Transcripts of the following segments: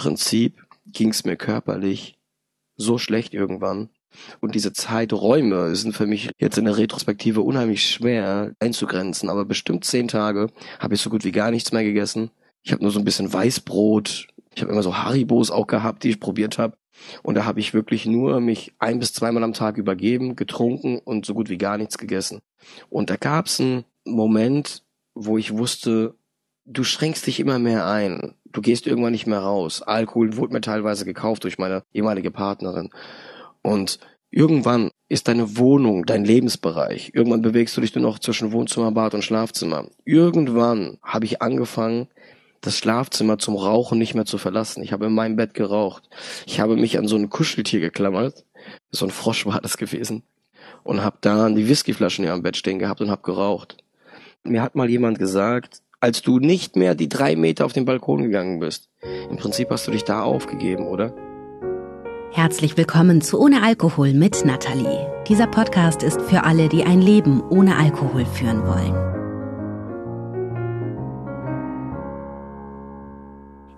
Prinzip ging es mir körperlich so schlecht irgendwann. Und diese Zeiträume sind für mich jetzt in der Retrospektive unheimlich schwer einzugrenzen. Aber bestimmt zehn Tage habe ich so gut wie gar nichts mehr gegessen. Ich habe nur so ein bisschen Weißbrot. Ich habe immer so Haribos auch gehabt, die ich probiert habe. Und da habe ich wirklich nur mich ein bis zweimal am Tag übergeben, getrunken und so gut wie gar nichts gegessen. Und da gab es einen Moment, wo ich wusste, du schränkst dich immer mehr ein. Du gehst irgendwann nicht mehr raus. Alkohol wurde mir teilweise gekauft durch meine ehemalige Partnerin. Und irgendwann ist deine Wohnung dein Lebensbereich. Irgendwann bewegst du dich nur noch zwischen Wohnzimmer, Bad und Schlafzimmer. Irgendwann habe ich angefangen, das Schlafzimmer zum Rauchen nicht mehr zu verlassen. Ich habe in meinem Bett geraucht. Ich habe mich an so ein Kuscheltier geklammert. So ein Frosch war das gewesen. Und habe da die Whiskyflaschen hier am Bett stehen gehabt und habe geraucht. Mir hat mal jemand gesagt, als du nicht mehr die drei Meter auf den Balkon gegangen bist. Im Prinzip hast du dich da aufgegeben, oder? Herzlich willkommen zu Ohne Alkohol mit Nathalie. Dieser Podcast ist für alle, die ein Leben ohne Alkohol führen wollen.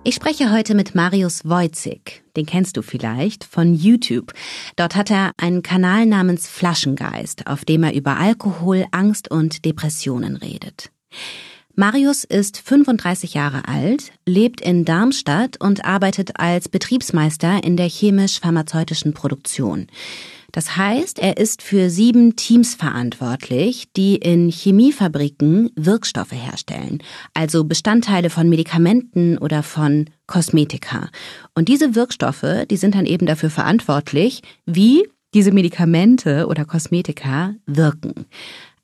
Ich spreche heute mit Marius Wojcik. Den kennst du vielleicht von YouTube. Dort hat er einen Kanal namens Flaschengeist, auf dem er über Alkohol, Angst und Depressionen redet. Marius ist 35 Jahre alt, lebt in Darmstadt und arbeitet als Betriebsmeister in der chemisch-pharmazeutischen Produktion. Das heißt, er ist für sieben Teams verantwortlich, die in Chemiefabriken Wirkstoffe herstellen, also Bestandteile von Medikamenten oder von Kosmetika. Und diese Wirkstoffe, die sind dann eben dafür verantwortlich, wie diese Medikamente oder Kosmetika wirken.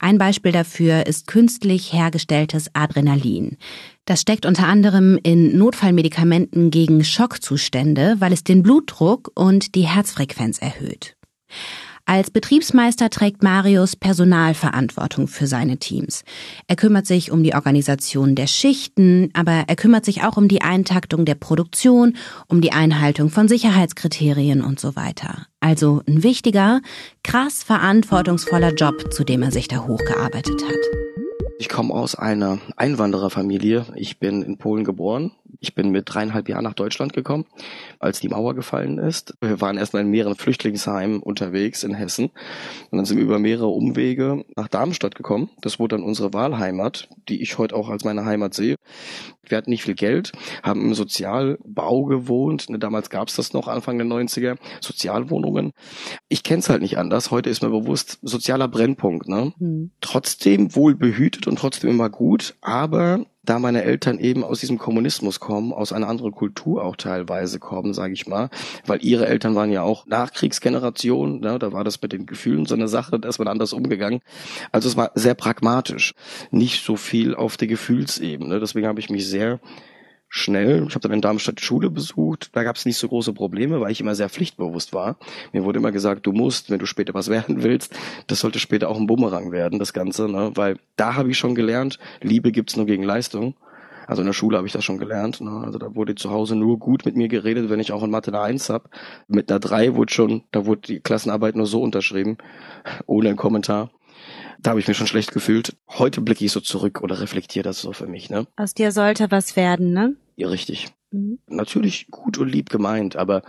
Ein Beispiel dafür ist künstlich hergestelltes Adrenalin. Das steckt unter anderem in Notfallmedikamenten gegen Schockzustände, weil es den Blutdruck und die Herzfrequenz erhöht. Als Betriebsmeister trägt Marius Personalverantwortung für seine Teams. Er kümmert sich um die Organisation der Schichten, aber er kümmert sich auch um die Eintaktung der Produktion, um die Einhaltung von Sicherheitskriterien und so weiter. Also ein wichtiger, krass verantwortungsvoller Job, zu dem er sich da hochgearbeitet hat. Ich komme aus einer Einwandererfamilie. Ich bin in Polen geboren, ich bin mit dreieinhalb Jahren nach Deutschland gekommen, als die Mauer gefallen ist. Wir waren erstmal in mehreren Flüchtlingsheimen unterwegs in Hessen. Und dann sind wir über mehrere Umwege nach Darmstadt gekommen. Das wurde dann unsere Wahlheimat, die ich heute auch als meine Heimat sehe. Wir hatten nicht viel Geld, haben im Sozialbau gewohnt. Ne, damals gab es das noch, Anfang der 90er, Sozialwohnungen. Ich kenne es halt nicht anders. Heute ist mir bewusst, sozialer Brennpunkt. Ne? Mhm. Trotzdem wohl behütet und trotzdem immer gut, aber da meine Eltern eben aus diesem Kommunismus kommen, aus einer anderen Kultur auch teilweise kommen, sage ich mal, weil ihre Eltern waren ja auch Nachkriegsgeneration, ne, da war das mit den Gefühlen so eine Sache, da ist man anders umgegangen. Also es war sehr pragmatisch, nicht so viel auf der Gefühlsebene. Deswegen habe ich mich sehr schnell. Ich habe dann in Darmstadt Schule besucht. Da gab es nicht so große Probleme, weil ich immer sehr pflichtbewusst war. Mir wurde immer gesagt, du musst, wenn du später was werden willst, das sollte später auch ein Bumerang werden, das Ganze. Ne? Weil da habe ich schon gelernt, Liebe gibt's nur gegen Leistung. Also in der Schule habe ich das schon gelernt. Ne? Also da wurde zu Hause nur gut mit mir geredet, wenn ich auch in Mathe eine Eins hab. Mit einer Drei wurde schon, da wurde die Klassenarbeit nur so unterschrieben, ohne einen Kommentar. Da habe ich mich schon schlecht gefühlt. Heute blicke ich so zurück oder reflektiere das so für mich. Ne? Aus dir sollte was werden, ne? Ja, richtig. Mhm. Natürlich gut und lieb gemeint, aber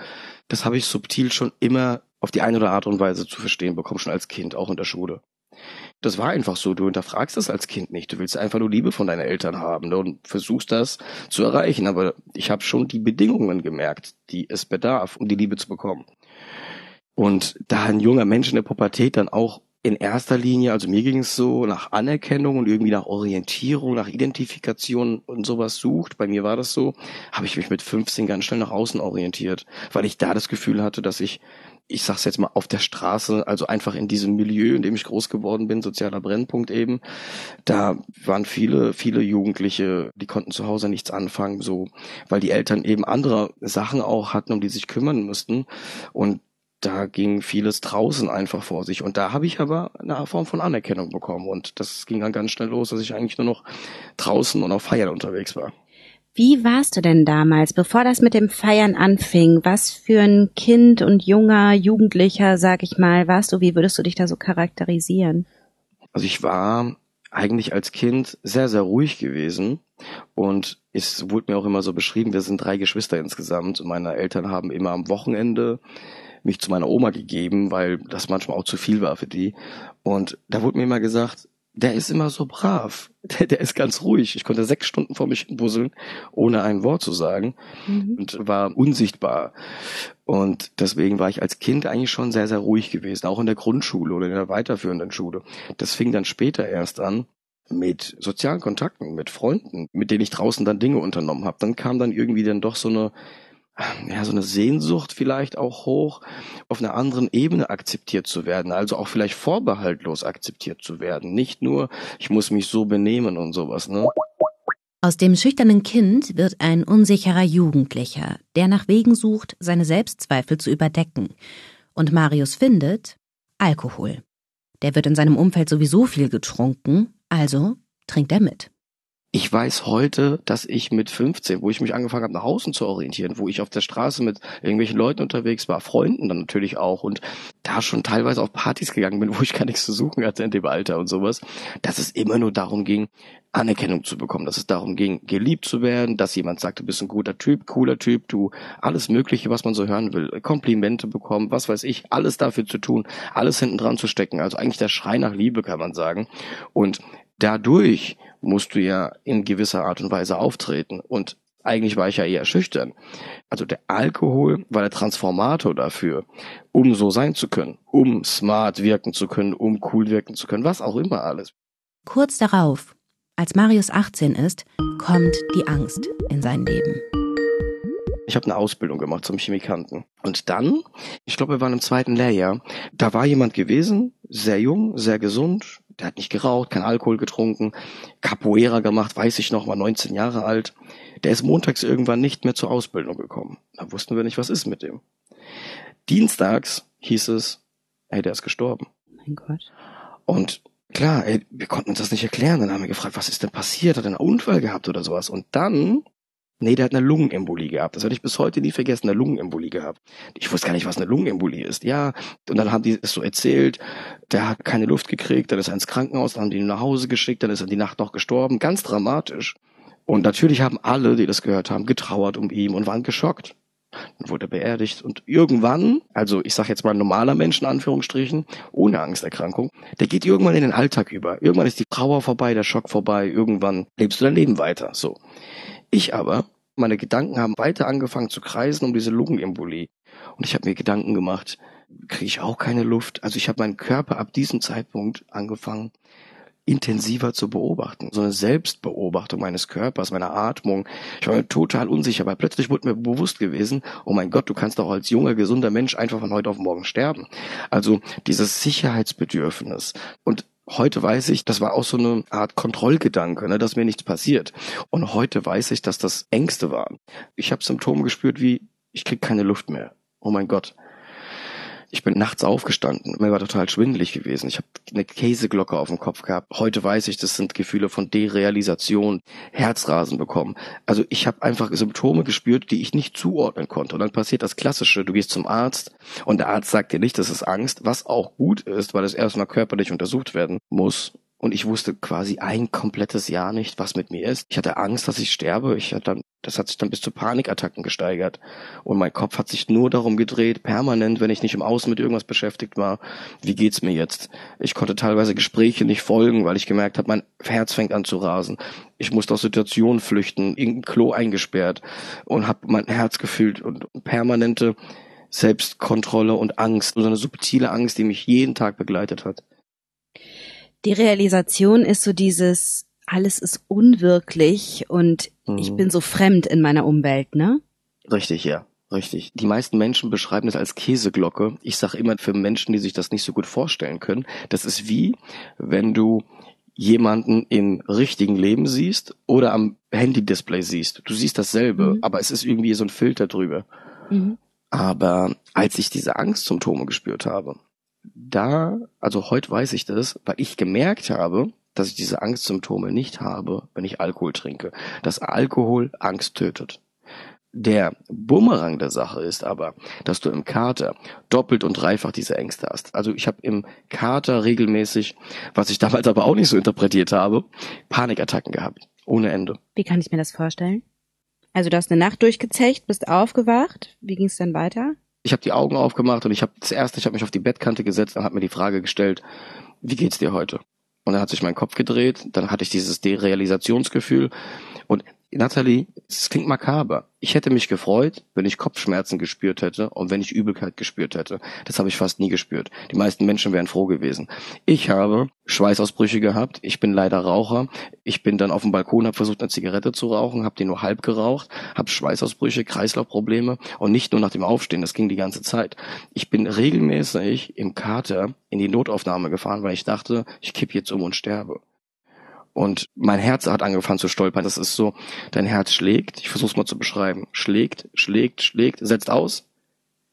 das habe ich subtil schon immer auf die eine oder andere Art und Weise zu verstehen bekommen, schon als Kind, auch in der Schule. Das war einfach so. Du hinterfragst das als Kind nicht. Du willst einfach nur Liebe von deinen Eltern haben ne, und versuchst das zu erreichen. Aber ich habe schon die Bedingungen gemerkt, die es bedarf, um die Liebe zu bekommen. Und da ein junger Mensch in der Pubertät dann auch in erster Linie, also mir ging es so nach Anerkennung und irgendwie nach Orientierung, nach Identifikation und sowas sucht. Bei mir war das so, habe ich mich mit 15 ganz schnell nach außen orientiert, weil ich da das Gefühl hatte, dass ich, ich sag's jetzt mal, auf der Straße, also einfach in diesem Milieu, in dem ich groß geworden bin, sozialer Brennpunkt eben, da waren viele, viele Jugendliche, die konnten zu Hause nichts anfangen, so, weil die Eltern eben andere Sachen auch hatten, um die sich kümmern mussten. Und da ging vieles draußen einfach vor sich. Und da habe ich aber eine Form von Anerkennung bekommen. Und das ging dann ganz schnell los, dass ich eigentlich nur noch draußen und auf Feiern unterwegs war. Wie warst du denn damals, bevor das mit dem Feiern anfing? Was für ein Kind und junger Jugendlicher, sag ich mal, warst du? Wie würdest du dich da so charakterisieren? Also ich war eigentlich als Kind sehr, sehr ruhig gewesen. Und es wurde mir auch immer so beschrieben, wir sind drei Geschwister insgesamt und meine Eltern haben immer am Wochenende mich zu meiner Oma gegeben, weil das manchmal auch zu viel war für die. Und da wurde mir immer gesagt, der ist immer so brav. Der, der ist ganz ruhig. Ich konnte sechs Stunden vor mich hinbusseln, ohne ein Wort zu sagen mhm. und war unsichtbar. Und deswegen war ich als Kind eigentlich schon sehr, sehr ruhig gewesen, auch in der Grundschule oder in der weiterführenden Schule. Das fing dann später erst an mit sozialen Kontakten, mit Freunden, mit denen ich draußen dann Dinge unternommen habe. Dann kam dann irgendwie dann doch so eine ja, so eine Sehnsucht vielleicht auch hoch, auf einer anderen Ebene akzeptiert zu werden, also auch vielleicht vorbehaltlos akzeptiert zu werden. Nicht nur, ich muss mich so benehmen und sowas, ne? Aus dem schüchternen Kind wird ein unsicherer Jugendlicher, der nach Wegen sucht, seine Selbstzweifel zu überdecken. Und Marius findet Alkohol. Der wird in seinem Umfeld sowieso viel getrunken, also trinkt er mit. Ich weiß heute, dass ich mit 15, wo ich mich angefangen habe, nach außen zu orientieren, wo ich auf der Straße mit irgendwelchen Leuten unterwegs war, Freunden dann natürlich auch und da schon teilweise auf Partys gegangen bin, wo ich gar nichts zu suchen hatte in dem Alter und sowas, dass es immer nur darum ging, Anerkennung zu bekommen, dass es darum ging, geliebt zu werden, dass jemand sagt, du bist ein guter Typ, cooler Typ, du alles Mögliche, was man so hören will, Komplimente bekommen, was weiß ich, alles dafür zu tun, alles hinten dran zu stecken. Also eigentlich der Schrei nach Liebe, kann man sagen. Und dadurch musst du ja in gewisser Art und Weise auftreten. Und eigentlich war ich ja eher schüchtern. Also der Alkohol war der Transformator dafür, um so sein zu können, um smart wirken zu können, um cool wirken zu können, was auch immer alles. Kurz darauf, als Marius 18 ist, kommt die Angst in sein Leben. Ich habe eine Ausbildung gemacht zum Chemikanten. Und dann, ich glaube, wir waren im zweiten Lehrjahr, da war jemand gewesen, sehr jung, sehr gesund, der hat nicht geraucht, kein Alkohol getrunken, Capoeira gemacht, weiß ich noch, war 19 Jahre alt. Der ist montags irgendwann nicht mehr zur Ausbildung gekommen. Da wussten wir nicht, was ist mit dem. Dienstags hieß es, ey, der ist gestorben. Mein Gott. Und klar, ey, wir konnten uns das nicht erklären. Dann haben wir gefragt, was ist denn passiert? Hat er einen Unfall gehabt oder sowas? Und dann Nee, der hat eine Lungenembolie gehabt. Das werde ich bis heute nie vergessen, eine Lungenembolie gehabt. Ich wusste gar nicht, was eine Lungenembolie ist. Ja, und dann haben die es so erzählt, der hat keine Luft gekriegt, dann ist er ins Krankenhaus, dann haben die ihn nach Hause geschickt, dann ist er die Nacht noch gestorben. Ganz dramatisch. Und natürlich haben alle, die das gehört haben, getrauert um ihn und waren geschockt. Dann wurde er beerdigt und irgendwann, also ich sag jetzt mal normaler Mensch in Anführungsstrichen, ohne Angsterkrankung, der geht irgendwann in den Alltag über. Irgendwann ist die Trauer vorbei, der Schock vorbei, irgendwann lebst du dein Leben weiter. So. Ich aber, meine Gedanken haben weiter angefangen zu kreisen um diese Lungenembolie. Und ich habe mir Gedanken gemacht, kriege ich auch keine Luft? Also ich habe meinen Körper ab diesem Zeitpunkt angefangen, intensiver zu beobachten. So eine Selbstbeobachtung meines Körpers, meiner Atmung. Ich war mir total unsicher, weil plötzlich wurde mir bewusst gewesen, oh mein Gott, du kannst doch als junger, gesunder Mensch einfach von heute auf morgen sterben. Also dieses Sicherheitsbedürfnis. Und Heute weiß ich, das war auch so eine Art Kontrollgedanke, ne, dass mir nichts passiert. Und heute weiß ich, dass das Ängste war. Ich habe Symptome gespürt wie, ich krieg keine Luft mehr. Oh mein Gott. Ich bin nachts aufgestanden. Mir war total schwindelig gewesen. Ich habe eine Käseglocke auf dem Kopf gehabt. Heute weiß ich, das sind Gefühle von Derealisation, Herzrasen bekommen. Also ich habe einfach Symptome gespürt, die ich nicht zuordnen konnte. Und dann passiert das Klassische. Du gehst zum Arzt und der Arzt sagt dir nicht, das ist Angst, was auch gut ist, weil es erstmal körperlich untersucht werden muss und ich wusste quasi ein komplettes Jahr nicht, was mit mir ist. Ich hatte Angst, dass ich sterbe. Ich hatte dann, das hat sich dann bis zu Panikattacken gesteigert. Und mein Kopf hat sich nur darum gedreht, permanent, wenn ich nicht im Außen mit irgendwas beschäftigt war, wie geht's mir jetzt? Ich konnte teilweise Gespräche nicht folgen, weil ich gemerkt habe, mein Herz fängt an zu rasen. Ich musste aus Situationen flüchten, irgendein Klo eingesperrt und habe mein Herz gefühlt und permanente Selbstkontrolle und Angst, so eine subtile Angst, die mich jeden Tag begleitet hat. Die Realisation ist so dieses, alles ist unwirklich und mhm. ich bin so fremd in meiner Umwelt, ne? Richtig, ja. Richtig. Die meisten Menschen beschreiben es als Käseglocke. Ich sage immer für Menschen, die sich das nicht so gut vorstellen können, das ist wie, wenn du jemanden im richtigen Leben siehst oder am Handy-Display siehst. Du siehst dasselbe, mhm. aber es ist irgendwie so ein Filter drüber. Mhm. Aber als ich diese Angstsymptome gespürt habe, da, also heute weiß ich das, weil ich gemerkt habe, dass ich diese Angstsymptome nicht habe, wenn ich Alkohol trinke. Dass Alkohol Angst tötet. Der Bumerang der Sache ist aber, dass du im Kater doppelt und dreifach diese Ängste hast. Also ich habe im Kater regelmäßig, was ich damals aber auch nicht so interpretiert habe, Panikattacken gehabt. Ohne Ende. Wie kann ich mir das vorstellen? Also du hast eine Nacht durchgezecht, bist aufgewacht. Wie ging es dann weiter? Ich habe die Augen aufgemacht und ich habe das erste, ich habe mich auf die Bettkante gesetzt und habe mir die Frage gestellt, wie geht's dir heute? Und dann hat sich mein Kopf gedreht, dann hatte ich dieses Derealisationsgefühl und Natalie, es klingt makaber. Ich hätte mich gefreut, wenn ich Kopfschmerzen gespürt hätte und wenn ich Übelkeit gespürt hätte. Das habe ich fast nie gespürt. Die meisten Menschen wären froh gewesen. Ich habe Schweißausbrüche gehabt. Ich bin leider Raucher. Ich bin dann auf dem Balkon, habe versucht, eine Zigarette zu rauchen, habe die nur halb geraucht, habe Schweißausbrüche, Kreislaufprobleme und nicht nur nach dem Aufstehen. Das ging die ganze Zeit. Ich bin regelmäßig im Kater in die Notaufnahme gefahren, weil ich dachte, ich kipp jetzt um und sterbe. Und mein Herz hat angefangen zu stolpern. Das ist so, dein Herz schlägt, ich versuch's mal zu beschreiben, schlägt, schlägt, schlägt, setzt aus,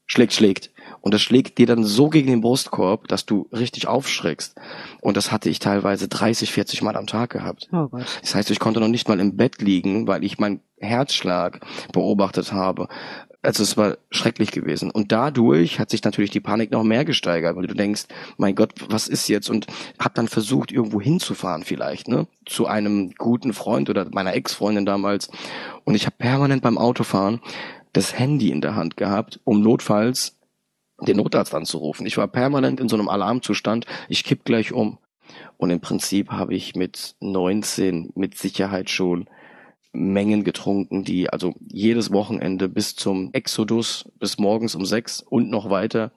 schlägt, schlägt. Und das schlägt dir dann so gegen den Brustkorb, dass du richtig aufschreckst. Und das hatte ich teilweise 30, 40 Mal am Tag gehabt. Oh Gott. Das heißt, ich konnte noch nicht mal im Bett liegen, weil ich meinen Herzschlag beobachtet habe. Also es war schrecklich gewesen. Und dadurch hat sich natürlich die Panik noch mehr gesteigert, weil du denkst, mein Gott, was ist jetzt? Und hab dann versucht, irgendwo hinzufahren vielleicht, ne? Zu einem guten Freund oder meiner Ex-Freundin damals. Und ich habe permanent beim Autofahren das Handy in der Hand gehabt, um notfalls den Notarzt anzurufen. Ich war permanent in so einem Alarmzustand, ich kipp gleich um. Und im Prinzip habe ich mit 19 mit Sicherheit schon Mengen getrunken, die also jedes Wochenende bis zum Exodus, bis morgens um sechs und noch weiter.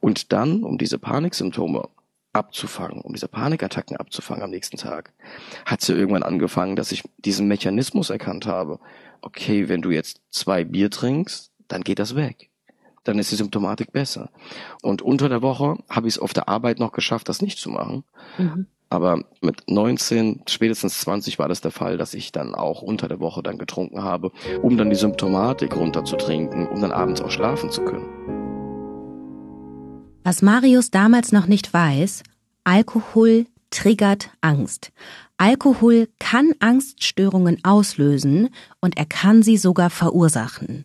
Und dann, um diese Paniksymptome abzufangen, um diese Panikattacken abzufangen am nächsten Tag, hat sie irgendwann angefangen, dass ich diesen Mechanismus erkannt habe. Okay, wenn du jetzt zwei Bier trinkst, dann geht das weg. Dann ist die Symptomatik besser. Und unter der Woche habe ich es auf der Arbeit noch geschafft, das nicht zu machen. Mhm. Aber mit 19, spätestens 20 war das der Fall, dass ich dann auch unter der Woche dann getrunken habe, um dann die Symptomatik runterzutrinken, um dann abends auch schlafen zu können. Was Marius damals noch nicht weiß, Alkohol triggert Angst. Alkohol kann Angststörungen auslösen und er kann sie sogar verursachen.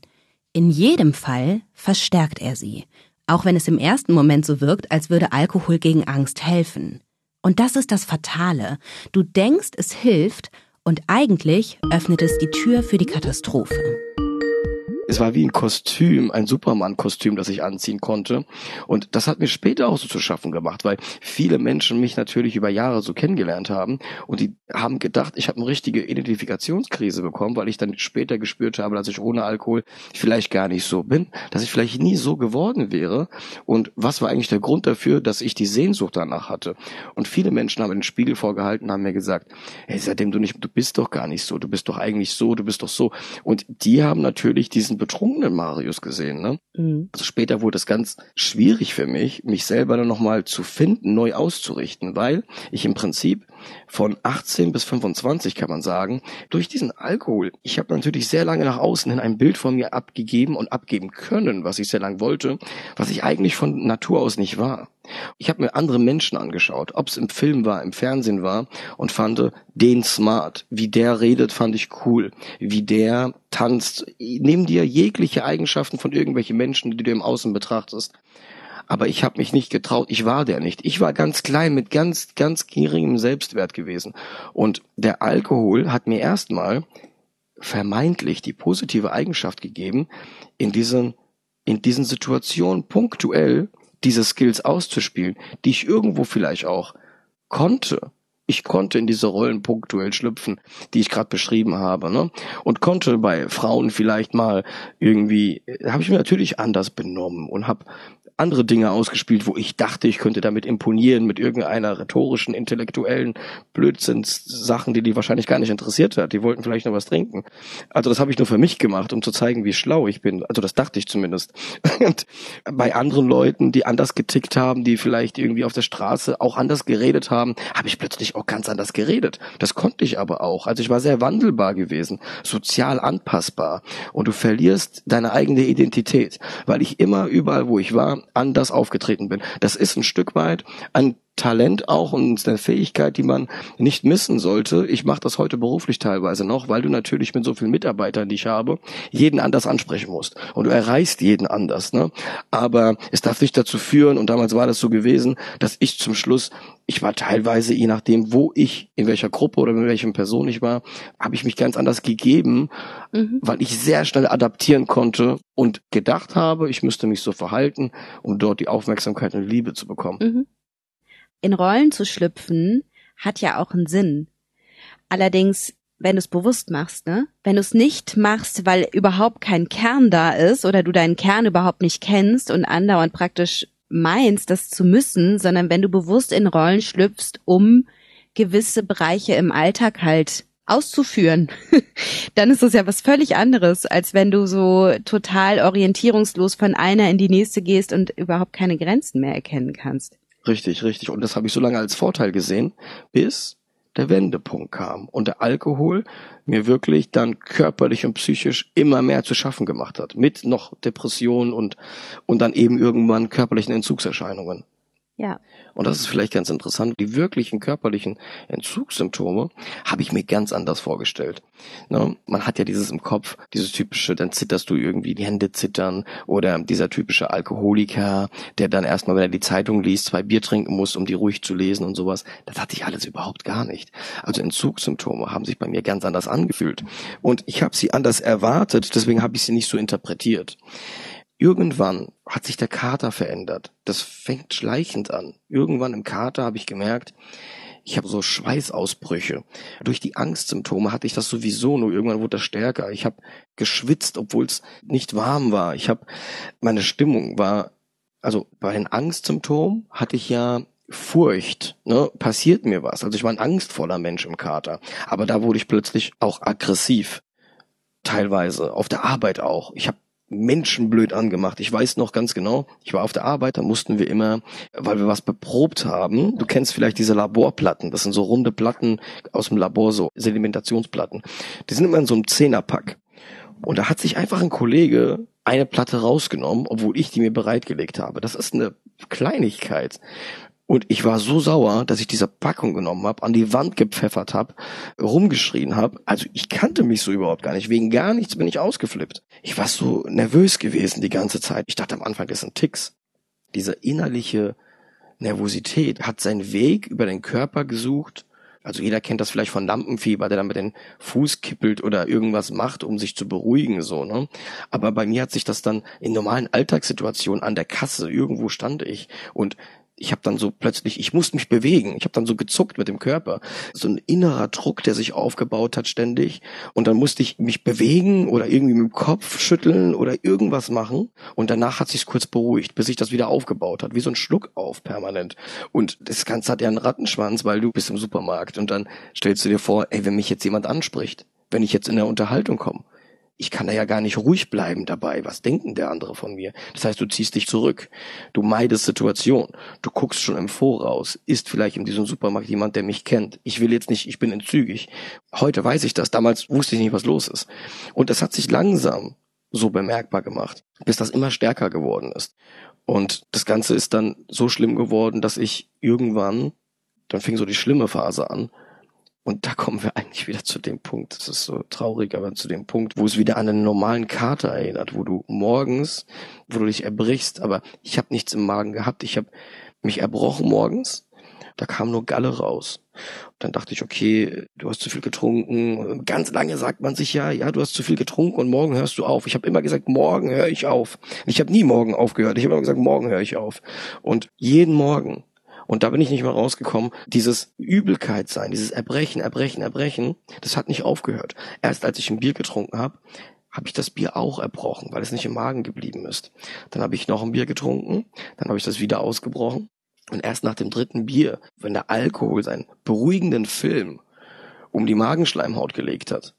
In jedem Fall verstärkt er sie, auch wenn es im ersten Moment so wirkt, als würde Alkohol gegen Angst helfen. Und das ist das Fatale. Du denkst, es hilft, und eigentlich öffnet es die Tür für die Katastrophe. Es war wie ein Kostüm, ein Superman-Kostüm, das ich anziehen konnte. Und das hat mir später auch so zu schaffen gemacht, weil viele Menschen mich natürlich über Jahre so kennengelernt haben und die haben gedacht, ich habe eine richtige Identifikationskrise bekommen, weil ich dann später gespürt habe, dass ich ohne Alkohol vielleicht gar nicht so bin, dass ich vielleicht nie so geworden wäre. Und was war eigentlich der Grund dafür, dass ich die Sehnsucht danach hatte? Und viele Menschen haben den Spiegel vorgehalten, haben mir gesagt, hey, seitdem du nicht, du bist doch gar nicht so, du bist doch eigentlich so, du bist doch so. Und die haben natürlich diesen betrunkenen Marius gesehen. Ne? Mhm. Also später wurde es ganz schwierig für mich, mich selber dann nochmal zu finden, neu auszurichten, weil ich im Prinzip von 18 bis 25 kann man sagen, durch diesen Alkohol, ich habe natürlich sehr lange nach außen hin ein Bild von mir abgegeben und abgeben können, was ich sehr lang wollte, was ich eigentlich von Natur aus nicht war. Ich habe mir andere Menschen angeschaut, ob es im Film war, im Fernsehen war und fand den smart. Wie der redet, fand ich cool. Wie der tanzt. Nimm dir jegliche Eigenschaften von irgendwelchen Menschen, die du im Außen betrachtest aber ich habe mich nicht getraut, ich war der nicht. Ich war ganz klein mit ganz, ganz geringem Selbstwert gewesen. Und der Alkohol hat mir erstmal vermeintlich die positive Eigenschaft gegeben, in diesen, in diesen Situationen punktuell diese Skills auszuspielen, die ich irgendwo vielleicht auch konnte. Ich konnte in diese Rollen punktuell schlüpfen, die ich gerade beschrieben habe, ne? Und konnte bei Frauen vielleicht mal irgendwie, habe ich mir natürlich anders benommen und habe andere Dinge ausgespielt, wo ich dachte, ich könnte damit imponieren mit irgendeiner rhetorischen, intellektuellen Blödsinnssachen, die die wahrscheinlich gar nicht interessiert hat. Die wollten vielleicht noch was trinken. Also das habe ich nur für mich gemacht, um zu zeigen, wie schlau ich bin. Also das dachte ich zumindest. Und bei anderen Leuten, die anders getickt haben, die vielleicht irgendwie auf der Straße auch anders geredet haben, habe ich plötzlich auch ganz anders geredet. Das konnte ich aber auch. Also ich war sehr wandelbar gewesen, sozial anpassbar. Und du verlierst deine eigene Identität, weil ich immer überall, wo ich war, anders aufgetreten bin. Das ist ein Stück weit ein Talent auch und eine Fähigkeit, die man nicht missen sollte. Ich mache das heute beruflich teilweise noch, weil du natürlich mit so vielen Mitarbeitern, die ich habe, jeden anders ansprechen musst. Und du erreichst jeden anders. Ne? Aber es darf nicht dazu führen, und damals war das so gewesen, dass ich zum Schluss, ich war teilweise, je nachdem, wo ich, in welcher Gruppe oder mit welchen Person ich war, habe ich mich ganz anders gegeben, mhm. weil ich sehr schnell adaptieren konnte und gedacht habe, ich müsste mich so verhalten, um dort die Aufmerksamkeit und Liebe zu bekommen. Mhm in Rollen zu schlüpfen, hat ja auch einen Sinn. Allerdings, wenn du es bewusst machst, ne? Wenn du es nicht machst, weil überhaupt kein Kern da ist oder du deinen Kern überhaupt nicht kennst und andauernd praktisch meinst, das zu müssen, sondern wenn du bewusst in Rollen schlüpfst, um gewisse Bereiche im Alltag halt auszuführen, dann ist das ja was völlig anderes, als wenn du so total orientierungslos von einer in die nächste gehst und überhaupt keine Grenzen mehr erkennen kannst. Richtig, richtig. Und das habe ich so lange als Vorteil gesehen, bis der Wendepunkt kam und der Alkohol mir wirklich dann körperlich und psychisch immer mehr zu schaffen gemacht hat. Mit noch Depressionen und, und dann eben irgendwann körperlichen Entzugserscheinungen. Ja. Und das ist vielleicht ganz interessant. Die wirklichen körperlichen Entzugssymptome habe ich mir ganz anders vorgestellt. Ne? Man hat ja dieses im Kopf, dieses typische, dann zitterst du irgendwie, die Hände zittern oder dieser typische Alkoholiker, der dann erstmal, wenn er die Zeitung liest, zwei Bier trinken muss, um die ruhig zu lesen und sowas. Das hatte ich alles überhaupt gar nicht. Also Entzugssymptome haben sich bei mir ganz anders angefühlt. Und ich habe sie anders erwartet, deswegen habe ich sie nicht so interpretiert. Irgendwann hat sich der Kater verändert. Das fängt schleichend an. Irgendwann im Kater habe ich gemerkt, ich habe so Schweißausbrüche. Durch die Angstsymptome hatte ich das sowieso, nur irgendwann wurde das stärker. Ich habe geschwitzt, obwohl es nicht warm war. Ich habe meine Stimmung war also bei den Angstsymptomen hatte ich ja Furcht, ne, passiert mir was. Also ich war ein angstvoller Mensch im Kater, aber da wurde ich plötzlich auch aggressiv teilweise auf der Arbeit auch. Ich habe menschenblöd angemacht. Ich weiß noch ganz genau, ich war auf der Arbeit, da mussten wir immer, weil wir was beprobt haben, du kennst vielleicht diese Laborplatten, das sind so runde Platten aus dem Labor, so Sedimentationsplatten. Die sind immer in so einem Zehnerpack. Und da hat sich einfach ein Kollege eine Platte rausgenommen, obwohl ich die mir bereitgelegt habe. Das ist eine Kleinigkeit. Und ich war so sauer, dass ich diese Packung genommen habe, an die Wand gepfeffert habe, rumgeschrien habe. Also ich kannte mich so überhaupt gar nicht. Wegen gar nichts bin ich ausgeflippt. Ich war so nervös gewesen die ganze Zeit. Ich dachte am Anfang, das sind Ticks. Diese innerliche Nervosität hat seinen Weg über den Körper gesucht. Also jeder kennt das vielleicht von Lampenfieber, der dann mit den Fuß kippelt oder irgendwas macht, um sich zu beruhigen, so, ne? Aber bei mir hat sich das dann in normalen Alltagssituationen an der Kasse, irgendwo stand ich und ich habe dann so plötzlich, ich musste mich bewegen. Ich habe dann so gezuckt mit dem Körper. So ein innerer Druck, der sich aufgebaut hat ständig. Und dann musste ich mich bewegen oder irgendwie mit dem Kopf schütteln oder irgendwas machen. Und danach hat sich's kurz beruhigt, bis sich das wieder aufgebaut hat, wie so ein Schluck auf permanent. Und das Ganze hat ja einen Rattenschwanz, weil du bist im Supermarkt und dann stellst du dir vor, ey, wenn mich jetzt jemand anspricht, wenn ich jetzt in der Unterhaltung komme, ich kann da ja gar nicht ruhig bleiben dabei. Was denken der andere von mir? Das heißt, du ziehst dich zurück. Du meidest Situation. Du guckst schon im Voraus. Ist vielleicht in diesem Supermarkt jemand, der mich kennt? Ich will jetzt nicht, ich bin entzügig. Heute weiß ich das. Damals wusste ich nicht, was los ist. Und das hat sich langsam so bemerkbar gemacht, bis das immer stärker geworden ist. Und das Ganze ist dann so schlimm geworden, dass ich irgendwann, dann fing so die schlimme Phase an, und da kommen wir eigentlich wieder zu dem Punkt, das ist so traurig, aber zu dem Punkt, wo es wieder an einen normalen Kater erinnert, wo du morgens, wo du dich erbrichst, aber ich habe nichts im Magen gehabt, ich habe mich erbrochen morgens, da kam nur Galle raus. Und dann dachte ich, okay, du hast zu viel getrunken. Ganz lange sagt man sich ja, ja, du hast zu viel getrunken und morgen hörst du auf. Ich habe immer gesagt, morgen höre ich auf. Ich habe nie morgen aufgehört. Ich habe immer gesagt, morgen höre ich auf. Und jeden Morgen und da bin ich nicht mehr rausgekommen. Dieses Übelkeit sein, dieses Erbrechen, Erbrechen, Erbrechen, das hat nicht aufgehört. Erst als ich ein Bier getrunken habe, habe ich das Bier auch erbrochen, weil es nicht im Magen geblieben ist. Dann habe ich noch ein Bier getrunken, dann habe ich das wieder ausgebrochen. Und erst nach dem dritten Bier, wenn der Alkohol seinen beruhigenden Film um die Magenschleimhaut gelegt hat,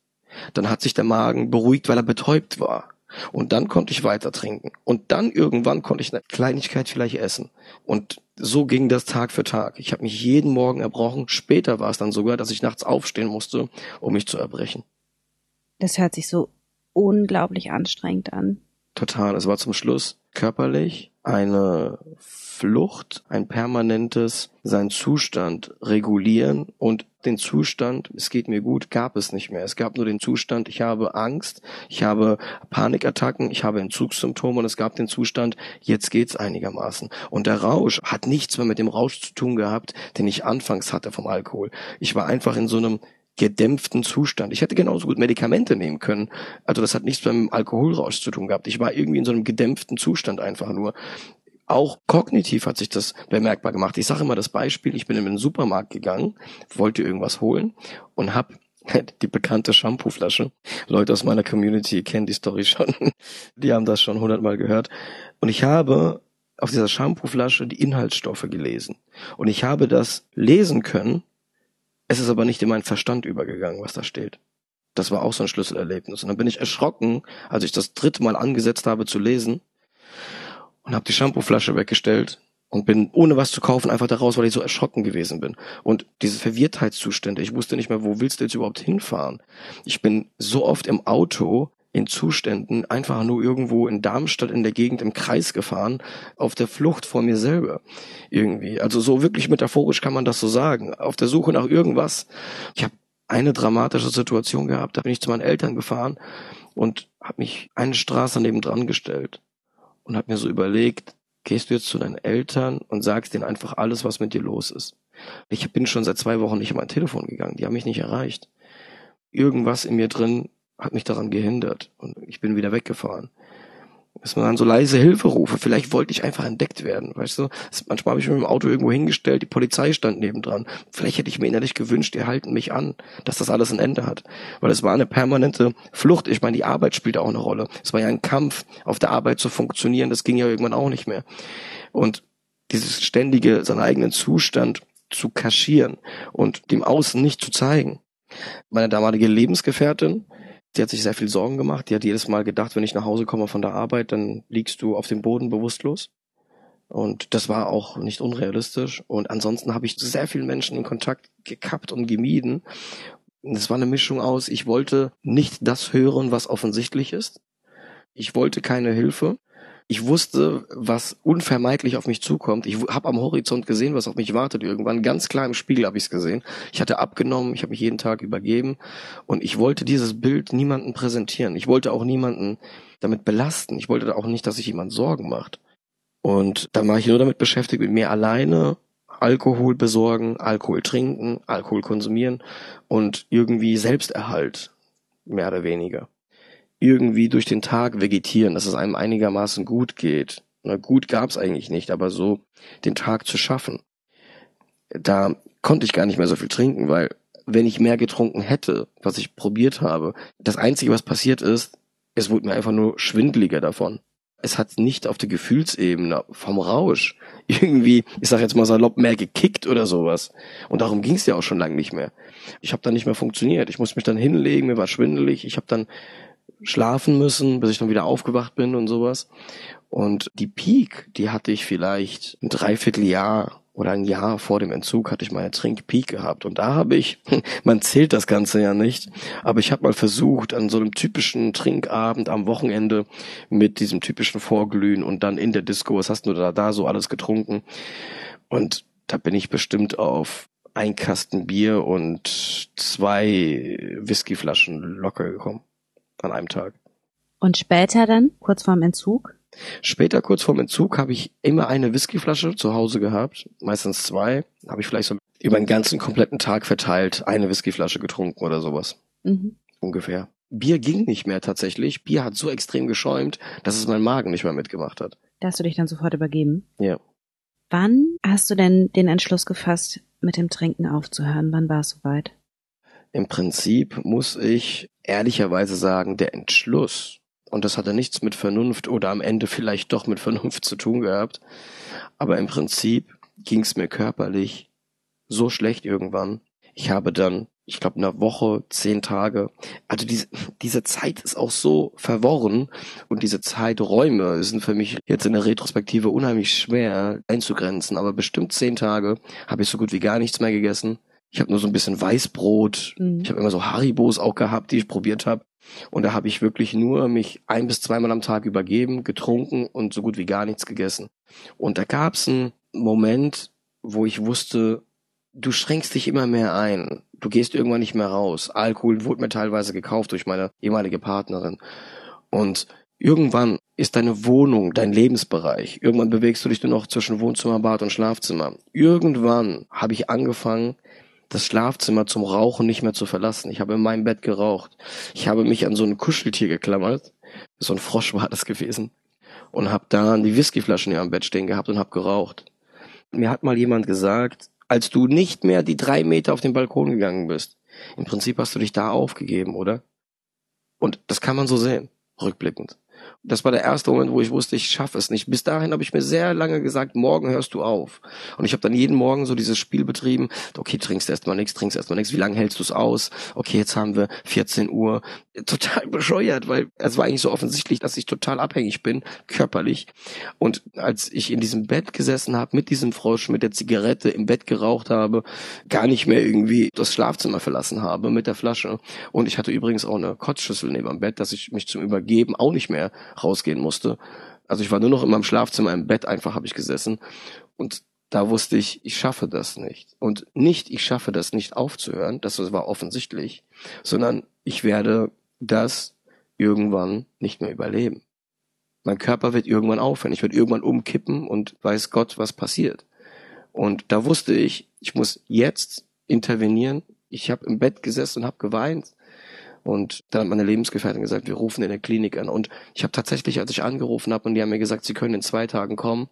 dann hat sich der Magen beruhigt, weil er betäubt war. Und dann konnte ich weiter trinken. Und dann irgendwann konnte ich eine Kleinigkeit vielleicht essen. Und so ging das Tag für Tag. Ich habe mich jeden Morgen erbrochen. Später war es dann sogar, dass ich nachts aufstehen musste, um mich zu erbrechen. Das hört sich so unglaublich anstrengend an. Total. Es war zum Schluss körperlich eine Flucht, ein permanentes, seinen Zustand regulieren und den Zustand, es geht mir gut, gab es nicht mehr. Es gab nur den Zustand, ich habe Angst, ich habe Panikattacken, ich habe Entzugssymptome und es gab den Zustand, jetzt geht's einigermaßen. Und der Rausch hat nichts mehr mit dem Rausch zu tun gehabt, den ich anfangs hatte vom Alkohol. Ich war einfach in so einem gedämpften Zustand. Ich hätte genauso gut Medikamente nehmen können. Also das hat nichts mit dem Alkoholrausch zu tun gehabt. Ich war irgendwie in so einem gedämpften Zustand einfach nur. Auch kognitiv hat sich das bemerkbar gemacht. Ich sage immer das Beispiel, ich bin in den Supermarkt gegangen, wollte irgendwas holen und habe die bekannte Shampooflasche. Leute aus meiner Community kennen die Story schon. Die haben das schon hundertmal gehört. Und ich habe auf dieser Shampooflasche die Inhaltsstoffe gelesen. Und ich habe das lesen können. Es ist aber nicht in meinen Verstand übergegangen, was da steht. Das war auch so ein Schlüsselerlebnis. Und dann bin ich erschrocken, als ich das dritte Mal angesetzt habe zu lesen und habe die Shampooflasche weggestellt und bin ohne was zu kaufen einfach da raus, weil ich so erschrocken gewesen bin. Und diese Verwirrtheitszustände, ich wusste nicht mehr, wo willst du jetzt überhaupt hinfahren? Ich bin so oft im Auto in Zuständen einfach nur irgendwo in Darmstadt in der Gegend im Kreis gefahren, auf der Flucht vor mir selber. Irgendwie. Also so wirklich metaphorisch kann man das so sagen. Auf der Suche nach irgendwas. Ich habe eine dramatische Situation gehabt, da bin ich zu meinen Eltern gefahren und habe mich eine Straße nebendran gestellt und habe mir so überlegt, gehst du jetzt zu deinen Eltern und sagst denen einfach alles, was mit dir los ist. Ich bin schon seit zwei Wochen nicht an mein Telefon gegangen, die haben mich nicht erreicht. Irgendwas in mir drin hat mich daran gehindert und ich bin wieder weggefahren man dann so leise Hilfe rufe. Vielleicht wollte ich einfach entdeckt werden, weißt du? Manchmal habe ich mich mit dem Auto irgendwo hingestellt, die Polizei stand nebendran. Vielleicht hätte ich mir innerlich gewünscht, die halten mich an, dass das alles ein Ende hat. Weil es war eine permanente Flucht. Ich meine, die Arbeit spielte auch eine Rolle. Es war ja ein Kampf, auf der Arbeit zu funktionieren. Das ging ja irgendwann auch nicht mehr. Und dieses ständige, seinen eigenen Zustand zu kaschieren und dem Außen nicht zu zeigen. Meine damalige Lebensgefährtin, die hat sich sehr viel Sorgen gemacht. Die hat jedes Mal gedacht, wenn ich nach Hause komme von der Arbeit, dann liegst du auf dem Boden bewusstlos. Und das war auch nicht unrealistisch. Und ansonsten habe ich sehr vielen Menschen in Kontakt gekappt und gemieden. Es war eine Mischung aus, ich wollte nicht das hören, was offensichtlich ist. Ich wollte keine Hilfe. Ich wusste, was unvermeidlich auf mich zukommt. Ich habe am Horizont gesehen, was auf mich wartet irgendwann. Ganz klar im Spiegel habe ich es gesehen. Ich hatte abgenommen, ich habe mich jeden Tag übergeben und ich wollte dieses Bild niemanden präsentieren. Ich wollte auch niemanden damit belasten. Ich wollte auch nicht, dass sich jemand Sorgen macht. Und dann war ich nur damit beschäftigt, mit mir alleine Alkohol besorgen, Alkohol trinken, Alkohol konsumieren und irgendwie Selbsterhalt, mehr oder weniger irgendwie durch den Tag vegetieren, dass es einem einigermaßen gut geht. Na, gut gab's eigentlich nicht, aber so den Tag zu schaffen. Da konnte ich gar nicht mehr so viel trinken, weil wenn ich mehr getrunken hätte, was ich probiert habe, das Einzige, was passiert ist, es wurde mir einfach nur schwindeliger davon. Es hat nicht auf der Gefühlsebene vom Rausch irgendwie, ich sag jetzt mal salopp, mehr gekickt oder sowas. Und darum ging's ja auch schon lange nicht mehr. Ich habe dann nicht mehr funktioniert. Ich musste mich dann hinlegen, mir war schwindelig. Ich habe dann schlafen müssen, bis ich dann wieder aufgewacht bin und sowas. Und die Peak, die hatte ich vielleicht ein Dreivierteljahr oder ein Jahr vor dem Entzug hatte ich meine Trinkpeak gehabt. Und da habe ich, man zählt das Ganze ja nicht, aber ich habe mal versucht, an so einem typischen Trinkabend am Wochenende mit diesem typischen Vorglühen und dann in der Disco, was hast du da, da so alles getrunken? Und da bin ich bestimmt auf ein Kasten Bier und zwei Whiskyflaschen locker gekommen an einem Tag. Und später dann, kurz vorm Entzug? Später, kurz vorm Entzug, habe ich immer eine Whiskyflasche zu Hause gehabt, meistens zwei. Habe ich vielleicht so über den ganzen kompletten Tag verteilt eine Whiskyflasche getrunken oder sowas. Mhm. Ungefähr. Bier ging nicht mehr tatsächlich. Bier hat so extrem geschäumt, dass es mein Magen nicht mehr mitgemacht hat. Da hast du dich dann sofort übergeben? Ja. Wann hast du denn den Entschluss gefasst, mit dem Trinken aufzuhören? Wann war es soweit? Im Prinzip muss ich ehrlicherweise sagen, der Entschluss, und das hatte nichts mit Vernunft oder am Ende vielleicht doch mit Vernunft zu tun gehabt, aber im Prinzip ging es mir körperlich so schlecht irgendwann. Ich habe dann, ich glaube, eine Woche, zehn Tage, also diese, diese Zeit ist auch so verworren und diese Zeiträume sind für mich jetzt in der Retrospektive unheimlich schwer einzugrenzen, aber bestimmt zehn Tage habe ich so gut wie gar nichts mehr gegessen ich habe nur so ein bisschen Weißbrot. Mhm. Ich habe immer so Haribos auch gehabt, die ich probiert habe. Und da habe ich wirklich nur mich ein bis zweimal am Tag übergeben, getrunken und so gut wie gar nichts gegessen. Und da gab es einen Moment, wo ich wusste, du schränkst dich immer mehr ein. Du gehst irgendwann nicht mehr raus. Alkohol wurde mir teilweise gekauft durch meine ehemalige Partnerin. Und irgendwann ist deine Wohnung dein Lebensbereich. Irgendwann bewegst du dich nur noch zwischen Wohnzimmer, Bad und Schlafzimmer. Irgendwann habe ich angefangen, das Schlafzimmer zum Rauchen nicht mehr zu verlassen. Ich habe in meinem Bett geraucht. Ich habe mich an so ein Kuscheltier geklammert. So ein Frosch war das gewesen. Und habe da die Whiskyflaschen hier am Bett stehen gehabt und habe geraucht. Mir hat mal jemand gesagt, als du nicht mehr die drei Meter auf den Balkon gegangen bist, im Prinzip hast du dich da aufgegeben, oder? Und das kann man so sehen, rückblickend das war der erste Moment, wo ich wusste, ich schaffe es nicht. Bis dahin habe ich mir sehr lange gesagt, morgen hörst du auf. Und ich habe dann jeden Morgen so dieses Spiel betrieben. Okay, trinkst erstmal nichts, trinkst erstmal nichts. Wie lange hältst du es aus? Okay, jetzt haben wir 14 Uhr. Total bescheuert, weil es war eigentlich so offensichtlich, dass ich total abhängig bin, körperlich. Und als ich in diesem Bett gesessen habe, mit diesem Frosch, mit der Zigarette im Bett geraucht habe, gar nicht mehr irgendwie das Schlafzimmer verlassen habe mit der Flasche. Und ich hatte übrigens auch eine Kotzschüssel neben dem Bett, dass ich mich zum Übergeben auch nicht mehr rausgehen musste. Also ich war nur noch in meinem Schlafzimmer im Bett einfach habe ich gesessen und da wusste ich, ich schaffe das nicht. Und nicht, ich schaffe das nicht aufzuhören, das war offensichtlich, sondern ich werde das irgendwann nicht mehr überleben. Mein Körper wird irgendwann aufhören, ich werde irgendwann umkippen und weiß Gott, was passiert. Und da wusste ich, ich muss jetzt intervenieren. Ich habe im Bett gesessen und habe geweint und dann hat meine Lebensgefährtin gesagt, wir rufen in der Klinik an. Und ich habe tatsächlich, als ich angerufen habe und die haben mir gesagt, sie können in zwei Tagen kommen,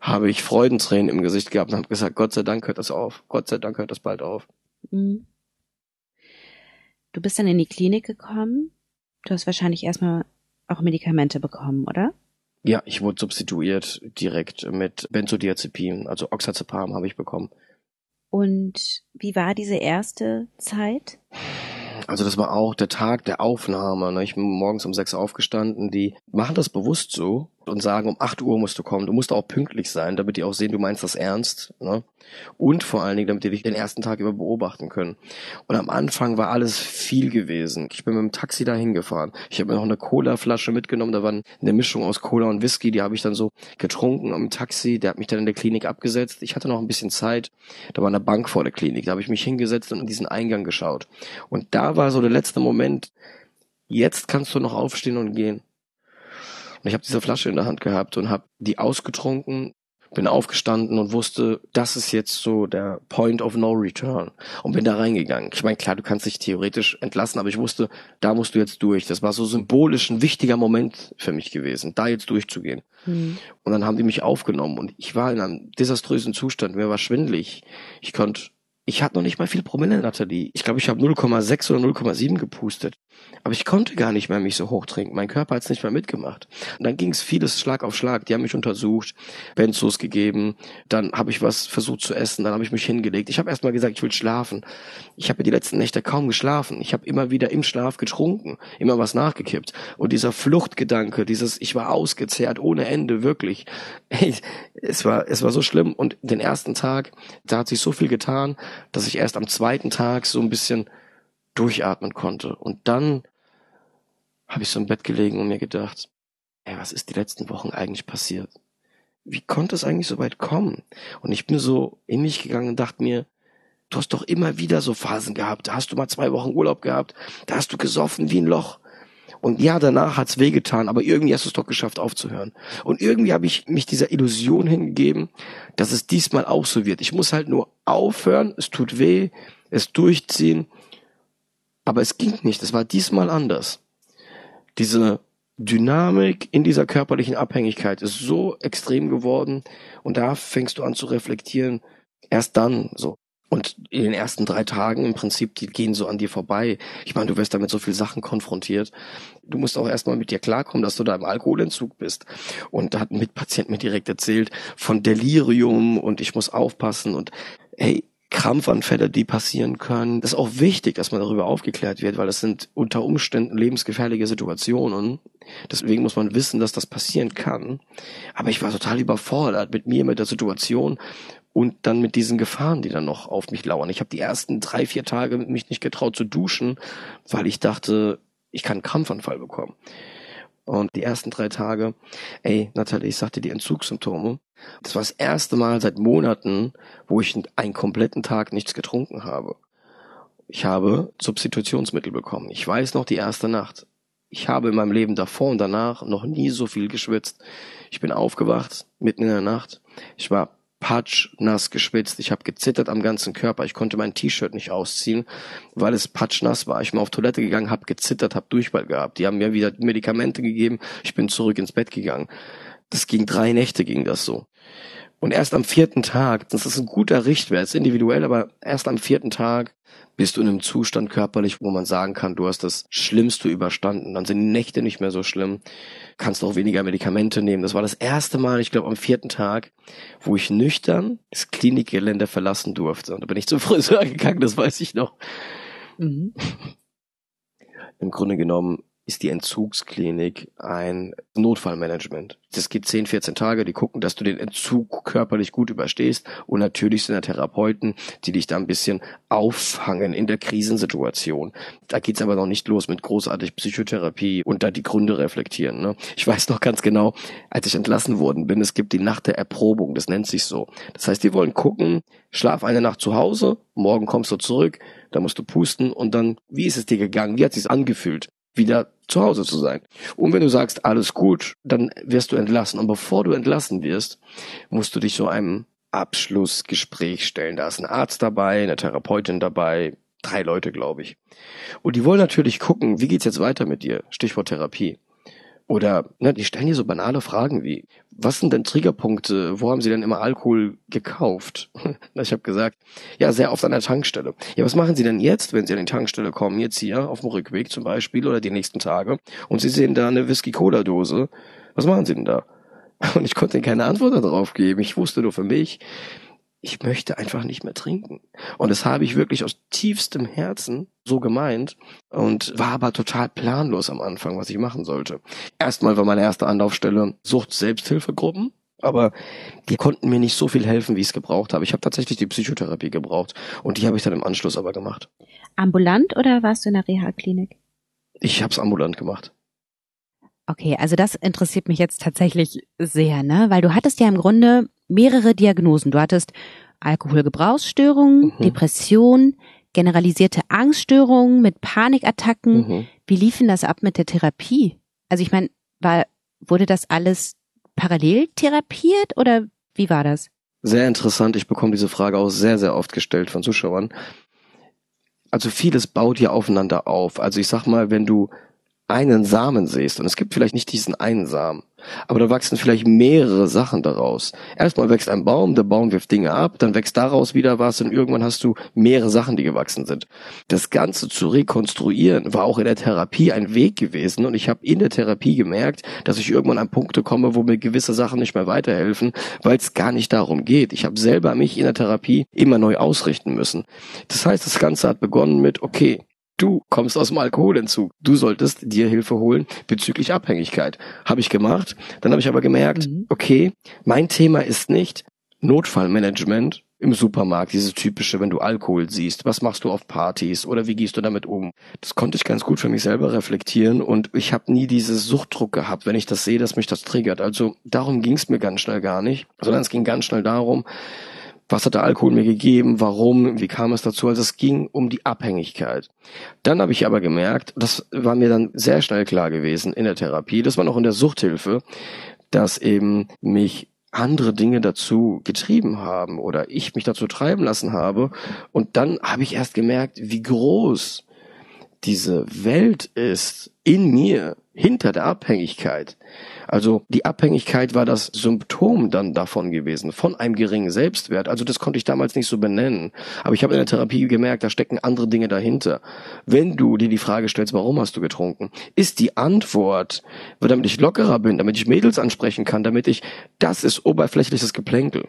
habe ich Freudentränen im Gesicht gehabt und habe gesagt, Gott sei Dank hört das auf. Gott sei Dank hört das bald auf. Mhm. Du bist dann in die Klinik gekommen. Du hast wahrscheinlich erstmal auch Medikamente bekommen, oder? Ja, ich wurde substituiert direkt mit Benzodiazepin, also Oxazepam habe ich bekommen. Und wie war diese erste Zeit? Also das war auch der Tag der Aufnahme. Ne? Ich bin morgens um sechs aufgestanden. Die machen das bewusst so und sagen, um acht Uhr musst du kommen. Du musst auch pünktlich sein, damit die auch sehen, du meinst das ernst. Ne? Und vor allen Dingen, damit die dich den ersten Tag über beobachten können. Und am Anfang war alles viel gewesen. Ich bin mit dem Taxi dahin gefahren. Ich habe mir noch eine Cola-Flasche mitgenommen. Da war eine Mischung aus Cola und Whisky. Die habe ich dann so getrunken am Taxi. Der hat mich dann in der Klinik abgesetzt. Ich hatte noch ein bisschen Zeit. Da war eine Bank vor der Klinik. Da habe ich mich hingesetzt und in diesen Eingang geschaut. Und da war so der letzte Moment. Jetzt kannst du noch aufstehen und gehen. Und ich habe diese Flasche in der Hand gehabt und habe die ausgetrunken, bin aufgestanden und wusste, das ist jetzt so der Point of No Return und bin da reingegangen. Ich meine, klar, du kannst dich theoretisch entlassen, aber ich wusste, da musst du jetzt durch. Das war so symbolisch ein wichtiger Moment für mich gewesen, da jetzt durchzugehen. Mhm. Und dann haben die mich aufgenommen und ich war in einem desaströsen Zustand. Mir war schwindlig. Ich konnte ich hatte noch nicht mal viel Promille, Nathalie. Ich glaube, ich habe 0,6 oder 0,7 gepustet. Aber ich konnte gar nicht mehr mich so hoch trinken. Mein Körper hat es nicht mehr mitgemacht. Und dann ging es vieles Schlag auf Schlag. Die haben mich untersucht, Benzos gegeben. Dann habe ich was versucht zu essen. Dann habe ich mich hingelegt. Ich habe erstmal gesagt, ich will schlafen. Ich habe die letzten Nächte kaum geschlafen. Ich habe immer wieder im Schlaf getrunken, immer was nachgekippt. Und dieser Fluchtgedanke, dieses, ich war ausgezehrt ohne Ende, wirklich. Hey, es war, es war so schlimm. Und den ersten Tag, da hat sich so viel getan, dass ich erst am zweiten Tag so ein bisschen durchatmen konnte. Und dann habe ich so im Bett gelegen und mir gedacht, ey, was ist die letzten Wochen eigentlich passiert? Wie konnte es eigentlich so weit kommen? Und ich bin so in mich gegangen und dachte mir, du hast doch immer wieder so Phasen gehabt. Da hast du mal zwei Wochen Urlaub gehabt, da hast du gesoffen wie ein Loch. Und ja, danach hat's wehgetan, aber irgendwie hast du es doch geschafft aufzuhören. Und irgendwie habe ich mich dieser Illusion hingegeben, dass es diesmal auch so wird. Ich muss halt nur aufhören, es tut weh, es durchziehen aber es ging nicht. Es war diesmal anders. Diese Dynamik in dieser körperlichen Abhängigkeit ist so extrem geworden und da fängst du an zu reflektieren. Erst dann so. Und in den ersten drei Tagen im Prinzip, die gehen so an dir vorbei. Ich meine, du wirst damit so viel Sachen konfrontiert. Du musst auch erstmal mit dir klarkommen, dass du da im Alkoholentzug bist. Und da hat ein Mitpatient mir direkt erzählt von Delirium und ich muss aufpassen und hey, Krampfanfälle, die passieren können. Das ist auch wichtig, dass man darüber aufgeklärt wird, weil das sind unter Umständen lebensgefährliche Situationen. Deswegen muss man wissen, dass das passieren kann. Aber ich war total überfordert mit mir, mit der Situation und dann mit diesen Gefahren, die dann noch auf mich lauern. Ich habe die ersten drei, vier Tage mich nicht getraut zu duschen, weil ich dachte, ich kann einen Krampfanfall bekommen. Und die ersten drei Tage, ey, Nathalie, ich sagte die Entzugssymptome. Das war das erste Mal seit Monaten, wo ich einen kompletten Tag nichts getrunken habe. Ich habe Substitutionsmittel bekommen. Ich weiß noch die erste Nacht. Ich habe in meinem Leben davor und danach noch nie so viel geschwitzt. Ich bin aufgewacht, mitten in der Nacht. Ich war patschnass geschwitzt. Ich habe gezittert am ganzen Körper. Ich konnte mein T-Shirt nicht ausziehen, weil es patschnass war. Ich bin auf Toilette gegangen, habe gezittert, habe Durchfall gehabt. Die haben mir wieder Medikamente gegeben. Ich bin zurück ins Bett gegangen. Das ging drei Nächte, ging das so. Und erst am vierten Tag, das ist ein guter Richtwert, ist individuell, aber erst am vierten Tag bist du in einem Zustand körperlich, wo man sagen kann, du hast das Schlimmste überstanden. Dann sind die Nächte nicht mehr so schlimm. Kannst auch weniger Medikamente nehmen. Das war das erste Mal, ich glaube, am vierten Tag, wo ich nüchtern das Klinikgelände verlassen durfte. Und da bin ich zum Friseur gegangen, das weiß ich noch. Mhm. Im Grunde genommen ist die Entzugsklinik ein Notfallmanagement. Das geht 10, 14 Tage, die gucken, dass du den Entzug körperlich gut überstehst und natürlich sind da Therapeuten, die dich da ein bisschen auffangen in der Krisensituation. Da geht's aber noch nicht los mit großartig Psychotherapie und da die Gründe reflektieren. Ne? Ich weiß noch ganz genau, als ich entlassen worden bin, es gibt die Nacht der Erprobung, das nennt sich so. Das heißt, die wollen gucken, schlaf eine Nacht zu Hause, morgen kommst du zurück, da musst du pusten und dann, wie ist es dir gegangen, wie hat es sich angefühlt? Wieder zu Hause zu sein. Und wenn du sagst, alles gut, dann wirst du entlassen. Und bevor du entlassen wirst, musst du dich so einem Abschlussgespräch stellen. Da ist ein Arzt dabei, eine Therapeutin dabei, drei Leute, glaube ich. Und die wollen natürlich gucken, wie geht's jetzt weiter mit dir? Stichwort Therapie. Oder ne, die stellen dir so banale Fragen wie, was sind denn Triggerpunkte? Wo haben sie denn immer Alkohol gekauft? ich habe gesagt, ja, sehr oft an der Tankstelle. Ja, was machen sie denn jetzt, wenn sie an die Tankstelle kommen, jetzt hier auf dem Rückweg zum Beispiel oder die nächsten Tage und sie sehen da eine Whisky-Cola-Dose? Was machen sie denn da? Und ich konnte ihnen keine Antwort darauf geben. Ich wusste nur für mich, ich möchte einfach nicht mehr trinken. Und das habe ich wirklich aus tiefstem Herzen so gemeint und war aber total planlos am Anfang, was ich machen sollte. Erstmal war meine erste Anlaufstelle Sucht-Selbsthilfegruppen. Aber die konnten mir nicht so viel helfen, wie ich es gebraucht habe. Ich habe tatsächlich die Psychotherapie gebraucht und die habe ich dann im Anschluss aber gemacht. Ambulant oder warst du in der Reha-Klinik? Ich habe es ambulant gemacht. Okay, also das interessiert mich jetzt tatsächlich sehr, ne? Weil du hattest ja im Grunde mehrere Diagnosen. Du hattest Alkoholgebrauchsstörungen, mhm. Depression, generalisierte Angststörungen mit Panikattacken. Mhm. Wie liefen das ab mit der Therapie? Also ich meine, war, wurde das alles parallel therapiert oder wie war das? Sehr interessant. Ich bekomme diese Frage auch sehr, sehr oft gestellt von Zuschauern. Also vieles baut ja aufeinander auf. Also ich sag mal, wenn du einen Samen siehst, und es gibt vielleicht nicht diesen einen Samen, aber da wachsen vielleicht mehrere Sachen daraus. Erstmal wächst ein Baum, der Baum wirft Dinge ab, dann wächst daraus wieder was und irgendwann hast du mehrere Sachen, die gewachsen sind. Das Ganze zu rekonstruieren war auch in der Therapie ein Weg gewesen und ich habe in der Therapie gemerkt, dass ich irgendwann an Punkte komme, wo mir gewisse Sachen nicht mehr weiterhelfen, weil es gar nicht darum geht. Ich habe selber mich in der Therapie immer neu ausrichten müssen. Das heißt, das Ganze hat begonnen mit, okay, Du kommst aus dem Alkoholentzug. Du solltest dir Hilfe holen bezüglich Abhängigkeit. Habe ich gemacht. Dann habe ich aber gemerkt, mhm. okay, mein Thema ist nicht Notfallmanagement im Supermarkt, dieses typische, wenn du Alkohol siehst, was machst du auf Partys oder wie gehst du damit um? Das konnte ich ganz gut für mich selber reflektieren und ich habe nie diese Suchtdruck gehabt, wenn ich das sehe, dass mich das triggert. Also darum ging es mir ganz schnell gar nicht, sondern es ging ganz schnell darum, was hat der Alkohol mir gegeben, warum, wie kam es dazu. Also es ging um die Abhängigkeit. Dann habe ich aber gemerkt, das war mir dann sehr schnell klar gewesen in der Therapie, das war noch in der Suchthilfe, dass eben mich andere Dinge dazu getrieben haben oder ich mich dazu treiben lassen habe. Und dann habe ich erst gemerkt, wie groß diese Welt ist in mir, hinter der Abhängigkeit. Also die Abhängigkeit war das Symptom dann davon gewesen, von einem geringen Selbstwert. Also das konnte ich damals nicht so benennen. Aber ich habe in der Therapie gemerkt, da stecken andere Dinge dahinter. Wenn du dir die Frage stellst, warum hast du getrunken, ist die Antwort, damit ich lockerer bin, damit ich Mädels ansprechen kann, damit ich, das ist oberflächliches Geplänkel.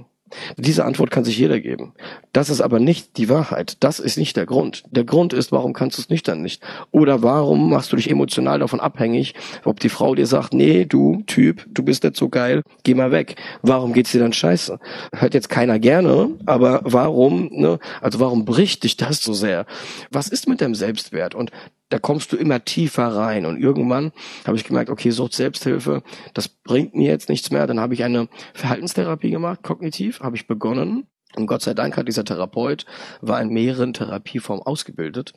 Diese Antwort kann sich jeder geben. Das ist aber nicht die Wahrheit. Das ist nicht der Grund. Der Grund ist, warum kannst du es nüchtern nicht? Oder warum machst du dich emotional davon abhängig, ob die Frau dir sagt, nee, du Typ, du bist nicht so geil, geh mal weg. Warum geht's dir dann scheiße? Hört jetzt keiner gerne, aber warum, ne? Also warum bricht dich das so sehr? Was ist mit deinem Selbstwert? Und da kommst du immer tiefer rein. Und irgendwann habe ich gemerkt, okay, Sucht Selbsthilfe, das bringt mir jetzt nichts mehr. Dann habe ich eine Verhaltenstherapie gemacht, kognitiv, habe ich begonnen. Und Gott sei Dank hat dieser Therapeut, war in mehreren Therapieformen ausgebildet.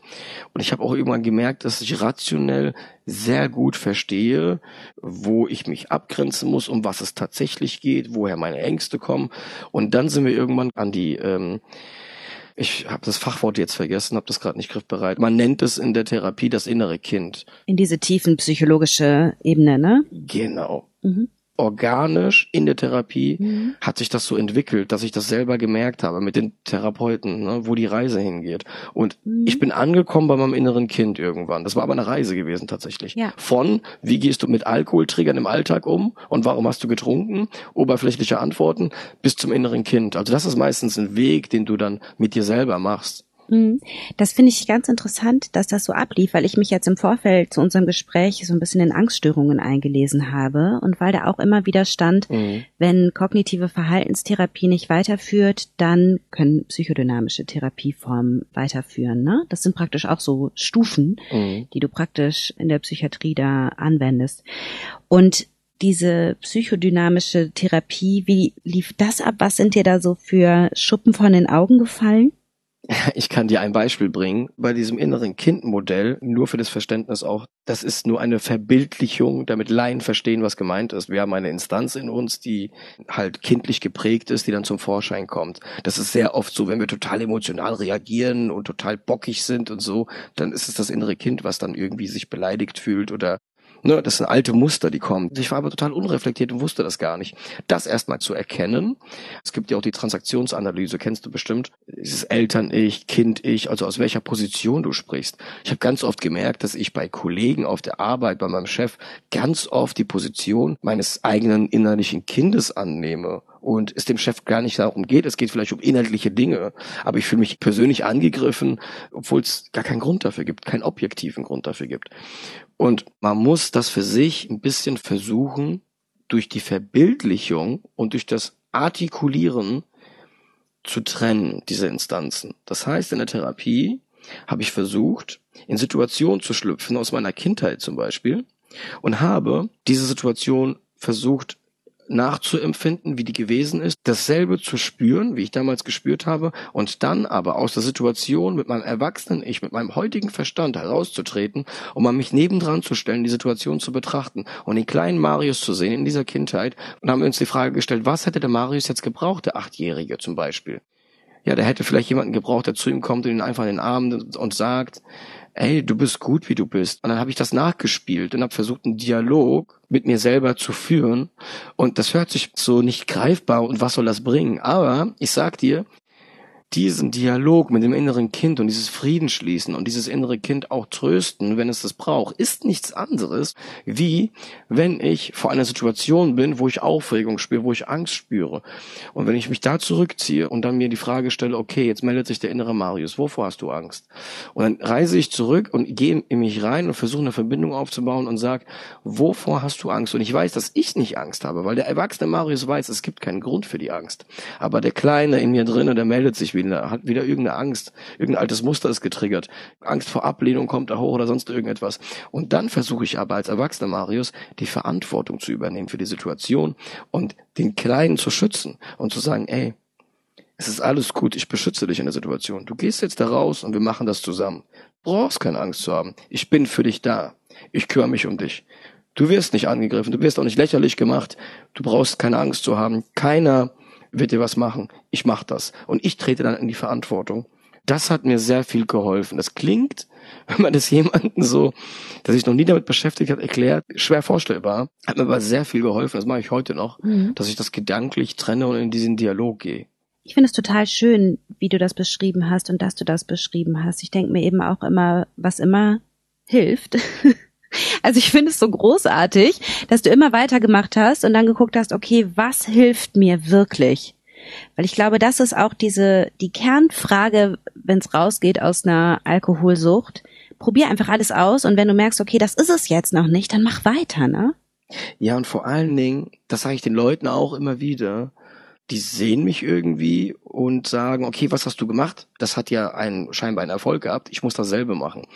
Und ich habe auch irgendwann gemerkt, dass ich rationell sehr gut verstehe, wo ich mich abgrenzen muss, um was es tatsächlich geht, woher meine Ängste kommen. Und dann sind wir irgendwann an die ähm, ich habe das Fachwort jetzt vergessen, habe das gerade nicht griffbereit. Man nennt es in der Therapie das innere Kind. In diese tiefen psychologische Ebene, ne? Genau. Mhm organisch in der Therapie mhm. hat sich das so entwickelt, dass ich das selber gemerkt habe mit den Therapeuten, ne, wo die Reise hingeht. Und mhm. ich bin angekommen bei meinem inneren Kind irgendwann. Das war aber eine Reise gewesen tatsächlich. Ja. Von, wie gehst du mit Alkoholtriggern im Alltag um und warum hast du getrunken? Oberflächliche Antworten bis zum inneren Kind. Also das ist meistens ein Weg, den du dann mit dir selber machst. Mhm. Das finde ich ganz interessant, dass das so ablief, weil ich mich jetzt im Vorfeld zu unserem Gespräch so ein bisschen in Angststörungen eingelesen habe und weil da auch immer wieder stand, mhm. wenn kognitive Verhaltenstherapie nicht weiterführt, dann können psychodynamische Therapieformen weiterführen. Ne? Das sind praktisch auch so Stufen, mhm. die du praktisch in der Psychiatrie da anwendest. Und diese psychodynamische Therapie, wie lief das ab? Was sind dir da so für Schuppen von den Augen gefallen? Ich kann dir ein Beispiel bringen. Bei diesem inneren Kindmodell, nur für das Verständnis auch, das ist nur eine Verbildlichung, damit Laien verstehen, was gemeint ist. Wir haben eine Instanz in uns, die halt kindlich geprägt ist, die dann zum Vorschein kommt. Das ist sehr oft so, wenn wir total emotional reagieren und total bockig sind und so, dann ist es das innere Kind, was dann irgendwie sich beleidigt fühlt oder Ne, das sind alte Muster, die kommen. Ich war aber total unreflektiert und wusste das gar nicht. Das erstmal zu erkennen. Es gibt ja auch die Transaktionsanalyse, kennst du bestimmt. Dieses Eltern-Ich, Kind-Ich, also aus welcher Position du sprichst. Ich habe ganz oft gemerkt, dass ich bei Kollegen auf der Arbeit, bei meinem Chef, ganz oft die Position meines eigenen innerlichen Kindes annehme und es dem Chef gar nicht darum geht. Es geht vielleicht um inhaltliche Dinge, aber ich fühle mich persönlich angegriffen, obwohl es gar keinen Grund dafür gibt, keinen objektiven Grund dafür gibt. Und man muss das für sich ein bisschen versuchen, durch die Verbildlichung und durch das Artikulieren zu trennen, diese Instanzen. Das heißt, in der Therapie habe ich versucht, in Situationen zu schlüpfen, aus meiner Kindheit zum Beispiel, und habe diese Situation versucht nachzuempfinden, wie die gewesen ist, dasselbe zu spüren, wie ich damals gespürt habe, und dann aber aus der Situation mit meinem erwachsenen Ich, mit meinem heutigen Verstand herauszutreten, um an mich nebendran zu stellen, die Situation zu betrachten und den kleinen Marius zu sehen in dieser Kindheit. Und haben wir uns die Frage gestellt, was hätte der Marius jetzt gebraucht, der Achtjährige zum Beispiel? Ja, der hätte vielleicht jemanden gebraucht, der zu ihm kommt und ihn einfach in den Arm und sagt, ey, du bist gut, wie du bist. Und dann habe ich das nachgespielt und habe versucht, einen Dialog mit mir selber zu führen. Und das hört sich so nicht greifbar und was soll das bringen? Aber ich sag dir, diesen Dialog mit dem inneren Kind und dieses Frieden schließen und dieses innere Kind auch trösten, wenn es das braucht, ist nichts anderes, wie wenn ich vor einer Situation bin, wo ich Aufregung spüre, wo ich Angst spüre. Und wenn ich mich da zurückziehe und dann mir die Frage stelle, okay, jetzt meldet sich der innere Marius, wovor hast du Angst? Und dann reise ich zurück und gehe in mich rein und versuche eine Verbindung aufzubauen und sage, wovor hast du Angst? Und ich weiß, dass ich nicht Angst habe, weil der erwachsene Marius weiß, es gibt keinen Grund für die Angst. Aber der Kleine in mir drinnen, der meldet sich wieder, hat wieder irgendeine Angst, irgendein altes Muster ist getriggert, Angst vor Ablehnung kommt da hoch oder sonst irgendetwas. Und dann versuche ich aber als erwachsener Marius die Verantwortung zu übernehmen für die Situation und den Kleinen zu schützen und zu sagen, ey, es ist alles gut, ich beschütze dich in der Situation. Du gehst jetzt da raus und wir machen das zusammen. Du brauchst keine Angst zu haben. Ich bin für dich da. Ich kümmere mich um dich. Du wirst nicht angegriffen, du wirst auch nicht lächerlich gemacht. Du brauchst keine Angst zu haben. Keiner wird dir was machen. Ich mach das. Und ich trete dann in die Verantwortung. Das hat mir sehr viel geholfen. Das klingt, wenn man das jemanden so, der sich noch nie damit beschäftigt hat, erklärt, schwer vorstellbar. Hat mir aber sehr viel geholfen. Das mache ich heute noch, mhm. dass ich das gedanklich trenne und in diesen Dialog gehe. Ich finde es total schön, wie du das beschrieben hast und dass du das beschrieben hast. Ich denke mir eben auch immer, was immer hilft, Also ich finde es so großartig, dass du immer weitergemacht hast und dann geguckt hast, okay, was hilft mir wirklich? Weil ich glaube, das ist auch diese, die Kernfrage, wenn es rausgeht aus einer Alkoholsucht. Probier einfach alles aus und wenn du merkst, okay, das ist es jetzt noch nicht, dann mach weiter, ne? Ja, und vor allen Dingen, das sage ich den Leuten auch immer wieder, die sehen mich irgendwie und sagen, okay, was hast du gemacht? Das hat ja einen, scheinbar einen Erfolg gehabt, ich muss dasselbe machen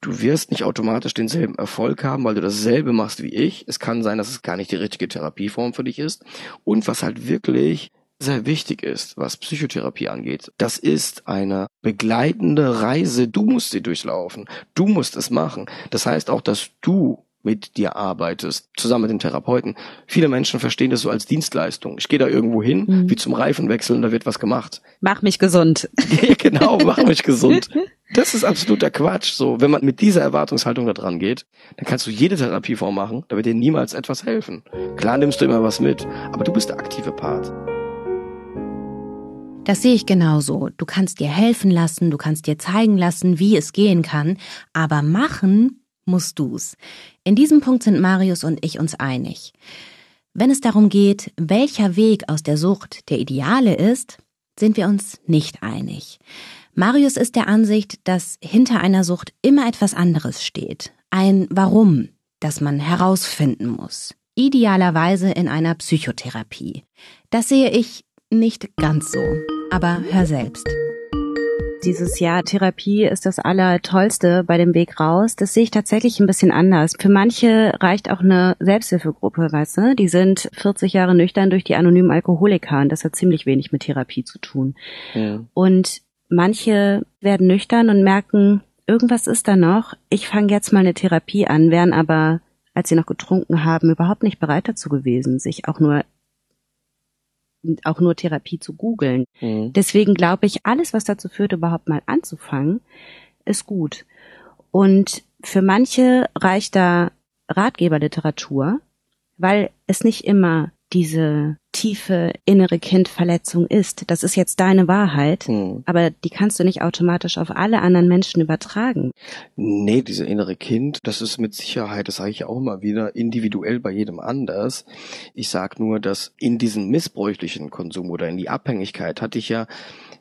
Du wirst nicht automatisch denselben Erfolg haben, weil du dasselbe machst wie ich. Es kann sein, dass es gar nicht die richtige Therapieform für dich ist. Und was halt wirklich sehr wichtig ist, was Psychotherapie angeht, das ist eine begleitende Reise. Du musst sie durchlaufen. Du musst es machen. Das heißt auch, dass du mit dir arbeitest, zusammen mit dem Therapeuten. Viele Menschen verstehen das so als Dienstleistung. Ich gehe da irgendwo hin, mhm. wie zum Reifenwechsel und da wird was gemacht. Mach mich gesund. genau, mach mich gesund. Das ist absoluter Quatsch. So, wenn man mit dieser Erwartungshaltung da dran geht, dann kannst du jede Therapieform machen, da wird dir niemals etwas helfen. Klar nimmst du immer was mit, aber du bist der aktive Part. Das sehe ich genauso. Du kannst dir helfen lassen, du kannst dir zeigen lassen, wie es gehen kann, aber machen musst du's. In diesem Punkt sind Marius und ich uns einig. Wenn es darum geht, welcher Weg aus der Sucht der ideale ist, sind wir uns nicht einig. Marius ist der Ansicht, dass hinter einer Sucht immer etwas anderes steht. Ein Warum, das man herausfinden muss. Idealerweise in einer Psychotherapie. Das sehe ich nicht ganz so. Aber hör selbst dieses Jahr Therapie ist das Allertollste bei dem Weg raus. Das sehe ich tatsächlich ein bisschen anders. Für manche reicht auch eine Selbsthilfegruppe, weißt du? Die sind 40 Jahre nüchtern durch die anonymen Alkoholiker und das hat ziemlich wenig mit Therapie zu tun. Ja. Und manche werden nüchtern und merken, irgendwas ist da noch. Ich fange jetzt mal eine Therapie an, wären aber, als sie noch getrunken haben, überhaupt nicht bereit dazu gewesen, sich auch nur auch nur Therapie zu googeln. Mhm. Deswegen glaube ich, alles, was dazu führt, überhaupt mal anzufangen, ist gut. Und für manche reicht da Ratgeberliteratur, weil es nicht immer diese tiefe innere Kindverletzung ist. Das ist jetzt deine Wahrheit, hm. aber die kannst du nicht automatisch auf alle anderen Menschen übertragen. Nee, diese innere Kind, das ist mit Sicherheit, das sage ich auch immer wieder, individuell bei jedem anders. Ich sag nur, dass in diesem missbräuchlichen Konsum oder in die Abhängigkeit hatte ich ja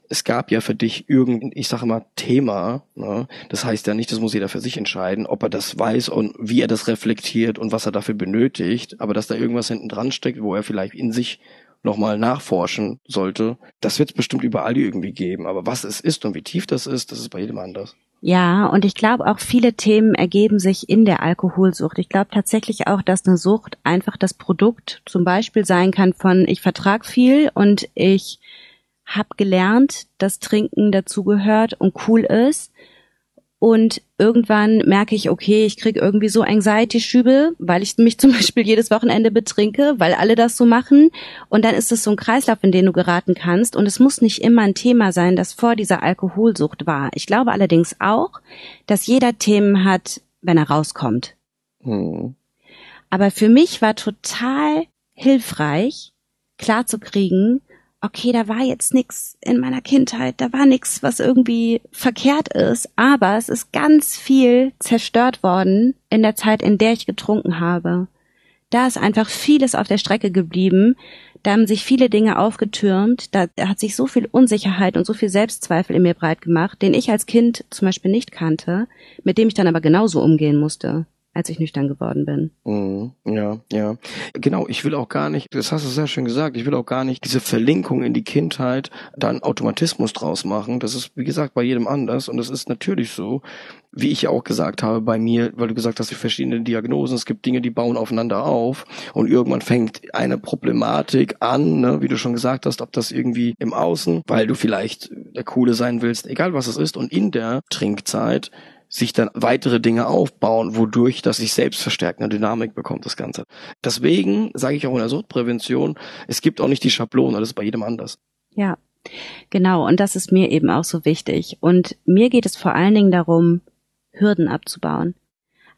es gab ja für dich irgendein, ich sage mal, Thema. Ne? Das heißt ja nicht, das muss jeder für sich entscheiden, ob er das weiß und wie er das reflektiert und was er dafür benötigt. Aber dass da irgendwas hinten dran steckt, wo er vielleicht in sich nochmal nachforschen sollte, das wird es bestimmt überall irgendwie geben. Aber was es ist und wie tief das ist, das ist bei jedem anders. Ja, und ich glaube auch viele Themen ergeben sich in der Alkoholsucht. Ich glaube tatsächlich auch, dass eine Sucht einfach das Produkt zum Beispiel sein kann von ich vertrag viel und ich habe gelernt, dass Trinken dazugehört und cool ist. Und irgendwann merke ich, okay, ich krieg irgendwie so Anxiety-Schübe, weil ich mich zum Beispiel jedes Wochenende betrinke, weil alle das so machen. Und dann ist es so ein Kreislauf, in den du geraten kannst. Und es muss nicht immer ein Thema sein, das vor dieser Alkoholsucht war. Ich glaube allerdings auch, dass jeder Themen hat, wenn er rauskommt. Mhm. Aber für mich war total hilfreich, klarzukriegen, okay, da war jetzt nix in meiner Kindheit, da war nix, was irgendwie verkehrt ist, aber es ist ganz viel zerstört worden in der Zeit, in der ich getrunken habe. Da ist einfach vieles auf der Strecke geblieben, da haben sich viele Dinge aufgetürmt, da hat sich so viel Unsicherheit und so viel Selbstzweifel in mir breit gemacht, den ich als Kind zum Beispiel nicht kannte, mit dem ich dann aber genauso umgehen musste als ich nüchtern geworden bin. Mhm, ja, ja. Genau, ich will auch gar nicht, das hast du sehr schön gesagt, ich will auch gar nicht diese Verlinkung in die Kindheit dann Automatismus draus machen. Das ist, wie gesagt, bei jedem anders und das ist natürlich so, wie ich ja auch gesagt habe bei mir, weil du gesagt hast, die verschiedenen Diagnosen, es gibt Dinge, die bauen aufeinander auf und irgendwann fängt eine Problematik an, ne, wie du schon gesagt hast, ob das irgendwie im Außen, weil du vielleicht der Coole sein willst, egal was es ist und in der Trinkzeit sich dann weitere Dinge aufbauen, wodurch das sich selbst verstärkt, eine Dynamik bekommt, das Ganze. Deswegen sage ich auch in der Suchtprävention, es gibt auch nicht die Schablone, das ist bei jedem anders. Ja, genau. Und das ist mir eben auch so wichtig. Und mir geht es vor allen Dingen darum, Hürden abzubauen.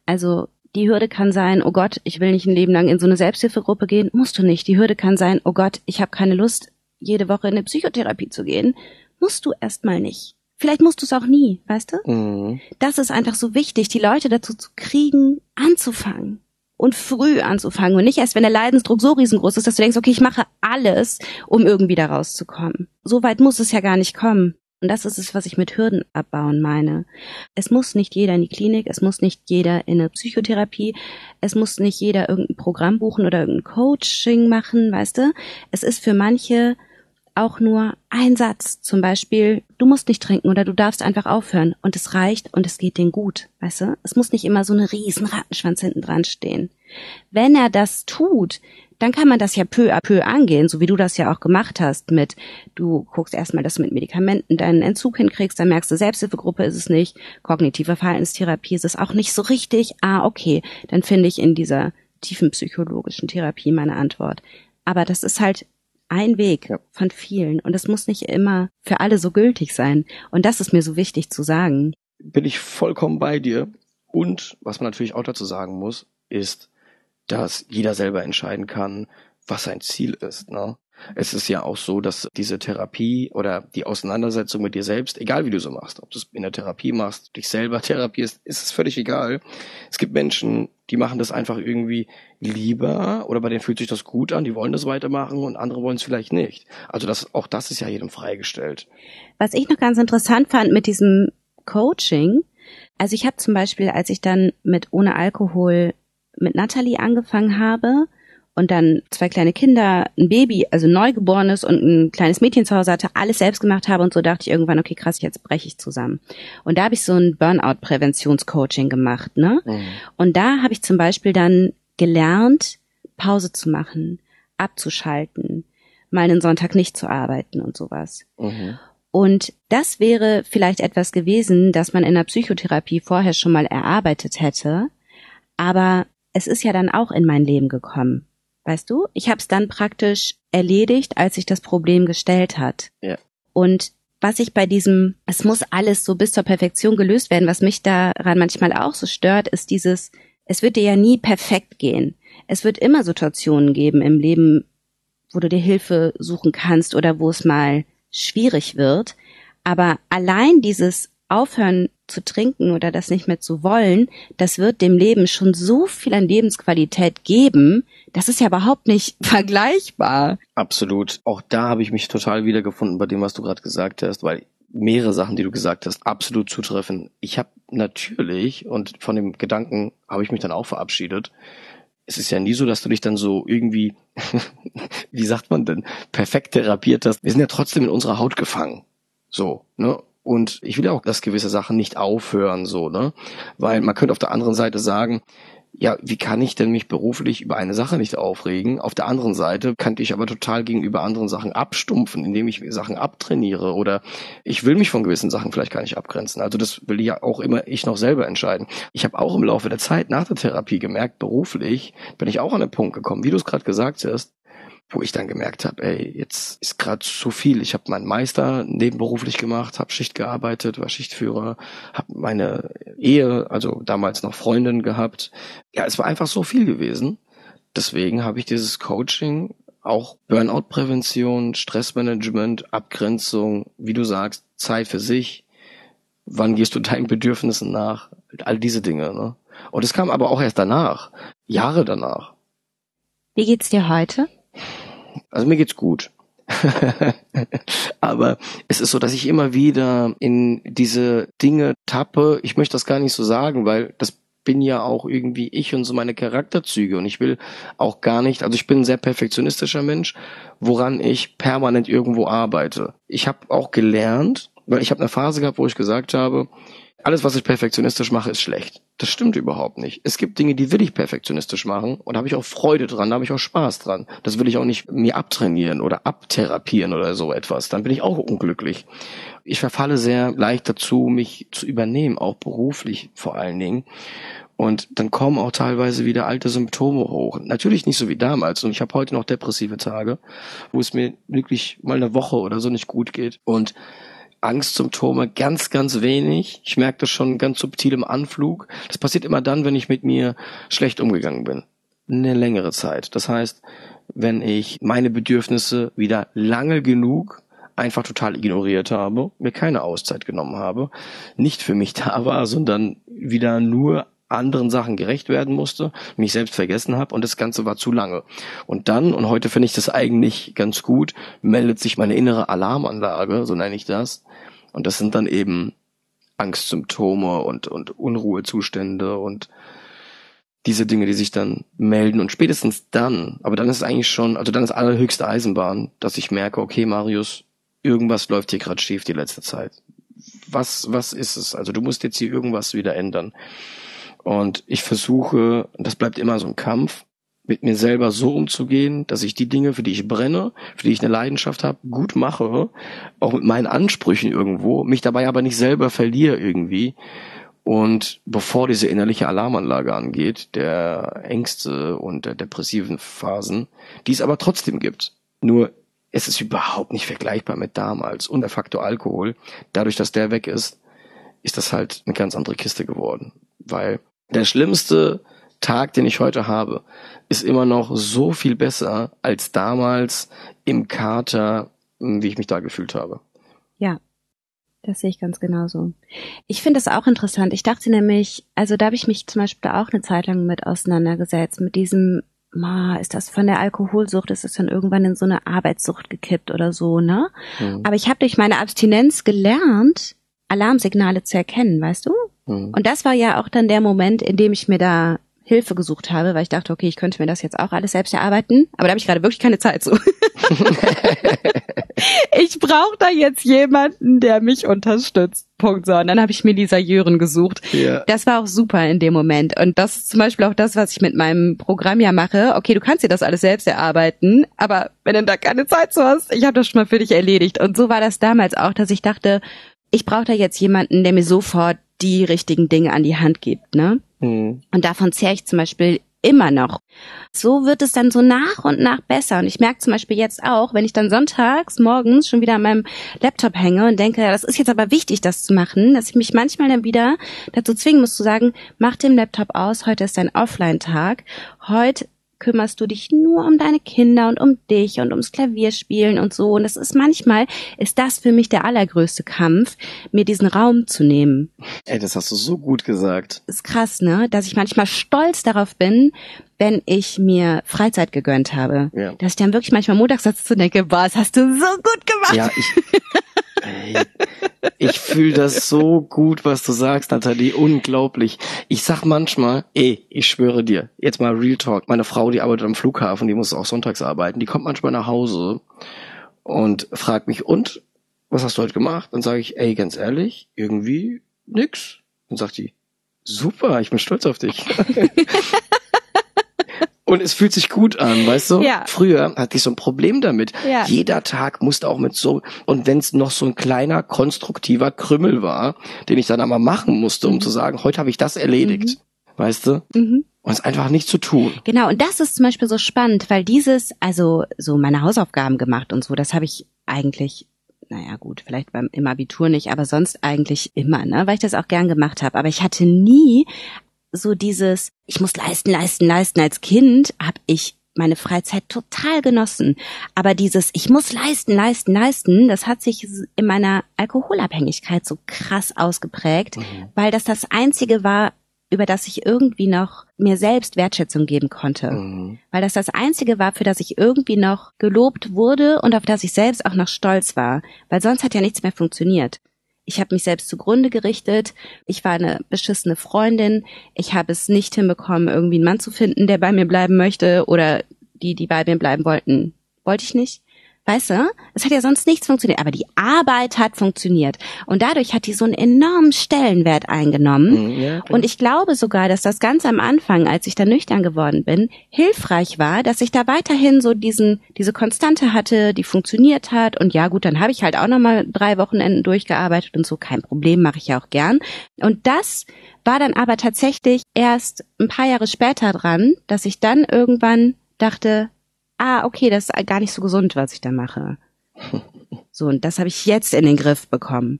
Also die Hürde kann sein, oh Gott, ich will nicht ein Leben lang in so eine Selbsthilfegruppe gehen. Musst du nicht. Die Hürde kann sein, oh Gott, ich habe keine Lust, jede Woche in eine Psychotherapie zu gehen. Musst du erstmal nicht. Vielleicht musst du es auch nie, weißt du? Mhm. Das ist einfach so wichtig, die Leute dazu zu kriegen, anzufangen. Und früh anzufangen und nicht erst, wenn der Leidensdruck so riesengroß ist, dass du denkst, okay, ich mache alles, um irgendwie da rauszukommen. So weit muss es ja gar nicht kommen. Und das ist es, was ich mit Hürden abbauen meine. Es muss nicht jeder in die Klinik, es muss nicht jeder in eine Psychotherapie, es muss nicht jeder irgendein Programm buchen oder irgendein Coaching machen, weißt du? Es ist für manche auch nur ein Satz, zum Beispiel, du musst nicht trinken oder du darfst einfach aufhören und es reicht und es geht denen gut, weißt du? Es muss nicht immer so eine riesen Rattenschwanz hinten dran stehen. Wenn er das tut, dann kann man das ja peu à peu angehen, so wie du das ja auch gemacht hast mit, du guckst erstmal, dass du mit Medikamenten deinen Entzug hinkriegst, dann merkst du, Selbsthilfegruppe ist es nicht, kognitive Verhaltenstherapie ist es auch nicht so richtig, ah, okay, dann finde ich in dieser tiefen psychologischen Therapie meine Antwort. Aber das ist halt ein Weg ja. von vielen und es muss nicht immer für alle so gültig sein. Und das ist mir so wichtig zu sagen. Bin ich vollkommen bei dir. Und was man natürlich auch dazu sagen muss, ist, dass jeder selber entscheiden kann, was sein Ziel ist. Ne? Es ist ja auch so, dass diese Therapie oder die Auseinandersetzung mit dir selbst, egal wie du so machst, ob du es in der Therapie machst, dich selber therapierst, ist es völlig egal. Es gibt Menschen, die machen das einfach irgendwie lieber oder bei denen fühlt sich das gut an, die wollen das weitermachen und andere wollen es vielleicht nicht. Also das, auch das ist ja jedem freigestellt. Was ich noch ganz interessant fand mit diesem Coaching, also ich habe zum Beispiel, als ich dann mit ohne Alkohol mit Natalie angefangen habe, und dann zwei kleine Kinder, ein Baby, also Neugeborenes und ein kleines Mädchen zu Hause hatte, alles selbst gemacht habe und so dachte ich irgendwann, okay, krass, jetzt breche ich zusammen. Und da habe ich so ein Burnout-Präventionscoaching gemacht, ne? Mhm. Und da habe ich zum Beispiel dann gelernt, Pause zu machen, abzuschalten, mal einen Sonntag nicht zu arbeiten und sowas. Mhm. Und das wäre vielleicht etwas gewesen, das man in der Psychotherapie vorher schon mal erarbeitet hätte, aber es ist ja dann auch in mein Leben gekommen. Weißt du? Ich habe es dann praktisch erledigt, als sich das Problem gestellt hat. Ja. Und was ich bei diesem, es muss alles so bis zur Perfektion gelöst werden, was mich daran manchmal auch so stört, ist dieses, es wird dir ja nie perfekt gehen. Es wird immer Situationen geben im Leben, wo du dir Hilfe suchen kannst oder wo es mal schwierig wird. Aber allein dieses Aufhören zu trinken oder das nicht mehr zu wollen, das wird dem Leben schon so viel an Lebensqualität geben, das ist ja überhaupt nicht vergleichbar. Absolut. Auch da habe ich mich total wiedergefunden bei dem, was du gerade gesagt hast, weil mehrere Sachen, die du gesagt hast, absolut zutreffen. Ich habe natürlich, und von dem Gedanken habe ich mich dann auch verabschiedet, es ist ja nie so, dass du dich dann so irgendwie, wie sagt man denn, perfekt therapiert hast. Wir sind ja trotzdem in unserer Haut gefangen. So, ne? Und ich will auch, dass gewisse Sachen nicht aufhören, so, ne? Weil man könnte auf der anderen Seite sagen, ja, wie kann ich denn mich beruflich über eine Sache nicht aufregen? Auf der anderen Seite könnte ich aber total gegenüber anderen Sachen abstumpfen, indem ich Sachen abtrainiere oder ich will mich von gewissen Sachen vielleicht gar nicht abgrenzen. Also das will ja auch immer ich noch selber entscheiden. Ich habe auch im Laufe der Zeit nach der Therapie gemerkt, beruflich bin ich auch an den Punkt gekommen, wie du es gerade gesagt hast, wo ich dann gemerkt habe, ey, jetzt ist gerade zu viel. Ich habe meinen Meister nebenberuflich gemacht, habe Schicht gearbeitet, war Schichtführer, habe meine Ehe, also damals noch Freundin gehabt. Ja, es war einfach so viel gewesen. Deswegen habe ich dieses Coaching, auch Burnout-Prävention, Stressmanagement, Abgrenzung, wie du sagst, Zeit für sich, wann gehst du deinen Bedürfnissen nach, all diese Dinge. Ne? Und es kam aber auch erst danach, Jahre danach. Wie geht's dir heute? Also mir geht's gut. Aber es ist so, dass ich immer wieder in diese Dinge tappe. Ich möchte das gar nicht so sagen, weil das bin ja auch irgendwie ich und so meine Charakterzüge und ich will auch gar nicht, also ich bin ein sehr perfektionistischer Mensch, woran ich permanent irgendwo arbeite. Ich habe auch gelernt, weil ich habe eine Phase gehabt, wo ich gesagt habe, alles, was ich perfektionistisch mache, ist schlecht. Das stimmt überhaupt nicht. Es gibt Dinge, die will ich perfektionistisch machen und da habe ich auch Freude dran, da habe ich auch Spaß dran. Das will ich auch nicht mir abtrainieren oder abtherapieren oder so etwas. Dann bin ich auch unglücklich. Ich verfalle sehr leicht dazu, mich zu übernehmen, auch beruflich vor allen Dingen. Und dann kommen auch teilweise wieder alte Symptome hoch. Natürlich nicht so wie damals. Und ich habe heute noch depressive Tage, wo es mir wirklich mal eine Woche oder so nicht gut geht. Und Angstsymptome ganz, ganz wenig. Ich merke das schon ganz subtil im Anflug. Das passiert immer dann, wenn ich mit mir schlecht umgegangen bin. Eine längere Zeit. Das heißt, wenn ich meine Bedürfnisse wieder lange genug einfach total ignoriert habe, mir keine Auszeit genommen habe, nicht für mich da war, sondern wieder nur anderen Sachen gerecht werden musste, mich selbst vergessen habe und das Ganze war zu lange. Und dann, und heute finde ich das eigentlich ganz gut, meldet sich meine innere Alarmanlage, so nenne ich das. Und das sind dann eben Angstsymptome und, und Unruhezustände und diese Dinge, die sich dann melden und spätestens dann, aber dann ist es eigentlich schon, also dann ist allerhöchste Eisenbahn, dass ich merke, okay, Marius, irgendwas läuft hier gerade schief die letzte Zeit. Was, was ist es? Also du musst jetzt hier irgendwas wieder ändern. Und ich versuche, das bleibt immer so ein Kampf, mit mir selber so umzugehen, dass ich die Dinge, für die ich brenne, für die ich eine Leidenschaft habe, gut mache, auch mit meinen Ansprüchen irgendwo, mich dabei aber nicht selber verliere irgendwie. Und bevor diese innerliche Alarmanlage angeht, der Ängste und der depressiven Phasen, die es aber trotzdem gibt. Nur es ist überhaupt nicht vergleichbar mit damals. Und der Faktor Alkohol, dadurch, dass der weg ist, ist das halt eine ganz andere Kiste geworden. Weil der schlimmste Tag, den ich heute habe, ist immer noch so viel besser als damals im Kater, wie ich mich da gefühlt habe. Ja, das sehe ich ganz genauso. Ich finde es auch interessant. Ich dachte nämlich, also da habe ich mich zum Beispiel auch eine Zeit lang mit auseinandergesetzt, mit diesem, ma, ist das von der Alkoholsucht, ist das dann irgendwann in so eine Arbeitssucht gekippt oder so, ne? Mhm. Aber ich habe durch meine Abstinenz gelernt, Alarmsignale zu erkennen, weißt du? Mhm. Und das war ja auch dann der Moment, in dem ich mir da Hilfe gesucht habe, weil ich dachte, okay, ich könnte mir das jetzt auch alles selbst erarbeiten, aber da habe ich gerade wirklich keine Zeit zu. ich brauche da jetzt jemanden, der mich unterstützt. Punkt so. Und dann habe ich mir Lisa Jören gesucht. Ja. Das war auch super in dem Moment. Und das ist zum Beispiel auch das, was ich mit meinem Programm ja mache. Okay, du kannst dir das alles selbst erarbeiten, aber wenn du da keine Zeit zu hast, ich habe das schon mal für dich erledigt. Und so war das damals auch, dass ich dachte, ich brauche da jetzt jemanden, der mir sofort die richtigen Dinge an die Hand gibt, ne? Mhm. Und davon zehre ich zum Beispiel immer noch. So wird es dann so nach und nach besser. Und ich merke zum Beispiel jetzt auch, wenn ich dann sonntags morgens schon wieder an meinem Laptop hänge und denke, das ist jetzt aber wichtig, das zu machen, dass ich mich manchmal dann wieder dazu zwingen muss zu sagen, mach den Laptop aus, heute ist dein Offline-Tag. Heute kümmerst du dich nur um deine Kinder und um dich und ums Klavierspielen und so. Und das ist manchmal, ist das für mich der allergrößte Kampf, mir diesen Raum zu nehmen. Ey, das hast du so gut gesagt. Ist krass, ne? Dass ich manchmal stolz darauf bin, wenn ich mir Freizeit gegönnt habe. Ja. Dass ich dann wirklich manchmal montags und denke, boah, das hast du so gut gemacht. Ja, ich, ich fühle das so gut, was du sagst, Nathalie. Unglaublich. Ich sag manchmal, ey, ich schwöre dir, jetzt mal Real Talk. Meine Frau, die arbeitet am Flughafen, die muss auch sonntags arbeiten. Die kommt manchmal nach Hause und fragt mich, und? Was hast du heute gemacht? Dann sage ich, ey, ganz ehrlich, irgendwie nix. Dann sagt die, super, ich bin stolz auf dich. Und es fühlt sich gut an, weißt du? Ja. Früher hatte ich so ein Problem damit. Ja. Jeder Tag musste auch mit so, und wenn es noch so ein kleiner, konstruktiver Krümmel war, den ich dann einmal machen musste, um mhm. zu sagen, heute habe ich das erledigt. Mhm. Weißt du? Mhm. Und es einfach nicht zu tun. Genau, und das ist zum Beispiel so spannend, weil dieses, also so meine Hausaufgaben gemacht und so, das habe ich eigentlich naja gut, vielleicht beim im Abitur nicht, aber sonst eigentlich immer, ne, weil ich das auch gern gemacht habe. Aber ich hatte nie so dieses, ich muss leisten, leisten, leisten. Als Kind habe ich meine Freizeit total genossen. Aber dieses, ich muss leisten, leisten, leisten, das hat sich in meiner Alkoholabhängigkeit so krass ausgeprägt, mhm. weil das das einzige war, über das ich irgendwie noch mir selbst Wertschätzung geben konnte. Mhm. Weil das das einzige war, für das ich irgendwie noch gelobt wurde und auf das ich selbst auch noch stolz war. Weil sonst hat ja nichts mehr funktioniert. Ich habe mich selbst zugrunde gerichtet. Ich war eine beschissene Freundin. Ich habe es nicht hinbekommen, irgendwie einen Mann zu finden, der bei mir bleiben möchte oder die, die bei mir bleiben wollten, wollte ich nicht. Weißt du, es hat ja sonst nichts funktioniert, aber die Arbeit hat funktioniert. Und dadurch hat die so einen enormen Stellenwert eingenommen. Mhm, ja, und ich glaube sogar, dass das ganz am Anfang, als ich da nüchtern geworden bin, hilfreich war, dass ich da weiterhin so diesen, diese Konstante hatte, die funktioniert hat. Und ja, gut, dann habe ich halt auch nochmal drei Wochenenden durchgearbeitet und so, kein Problem, mache ich ja auch gern. Und das war dann aber tatsächlich erst ein paar Jahre später dran, dass ich dann irgendwann dachte, ah, okay, das ist gar nicht so gesund, was ich da mache. So, und das habe ich jetzt in den Griff bekommen.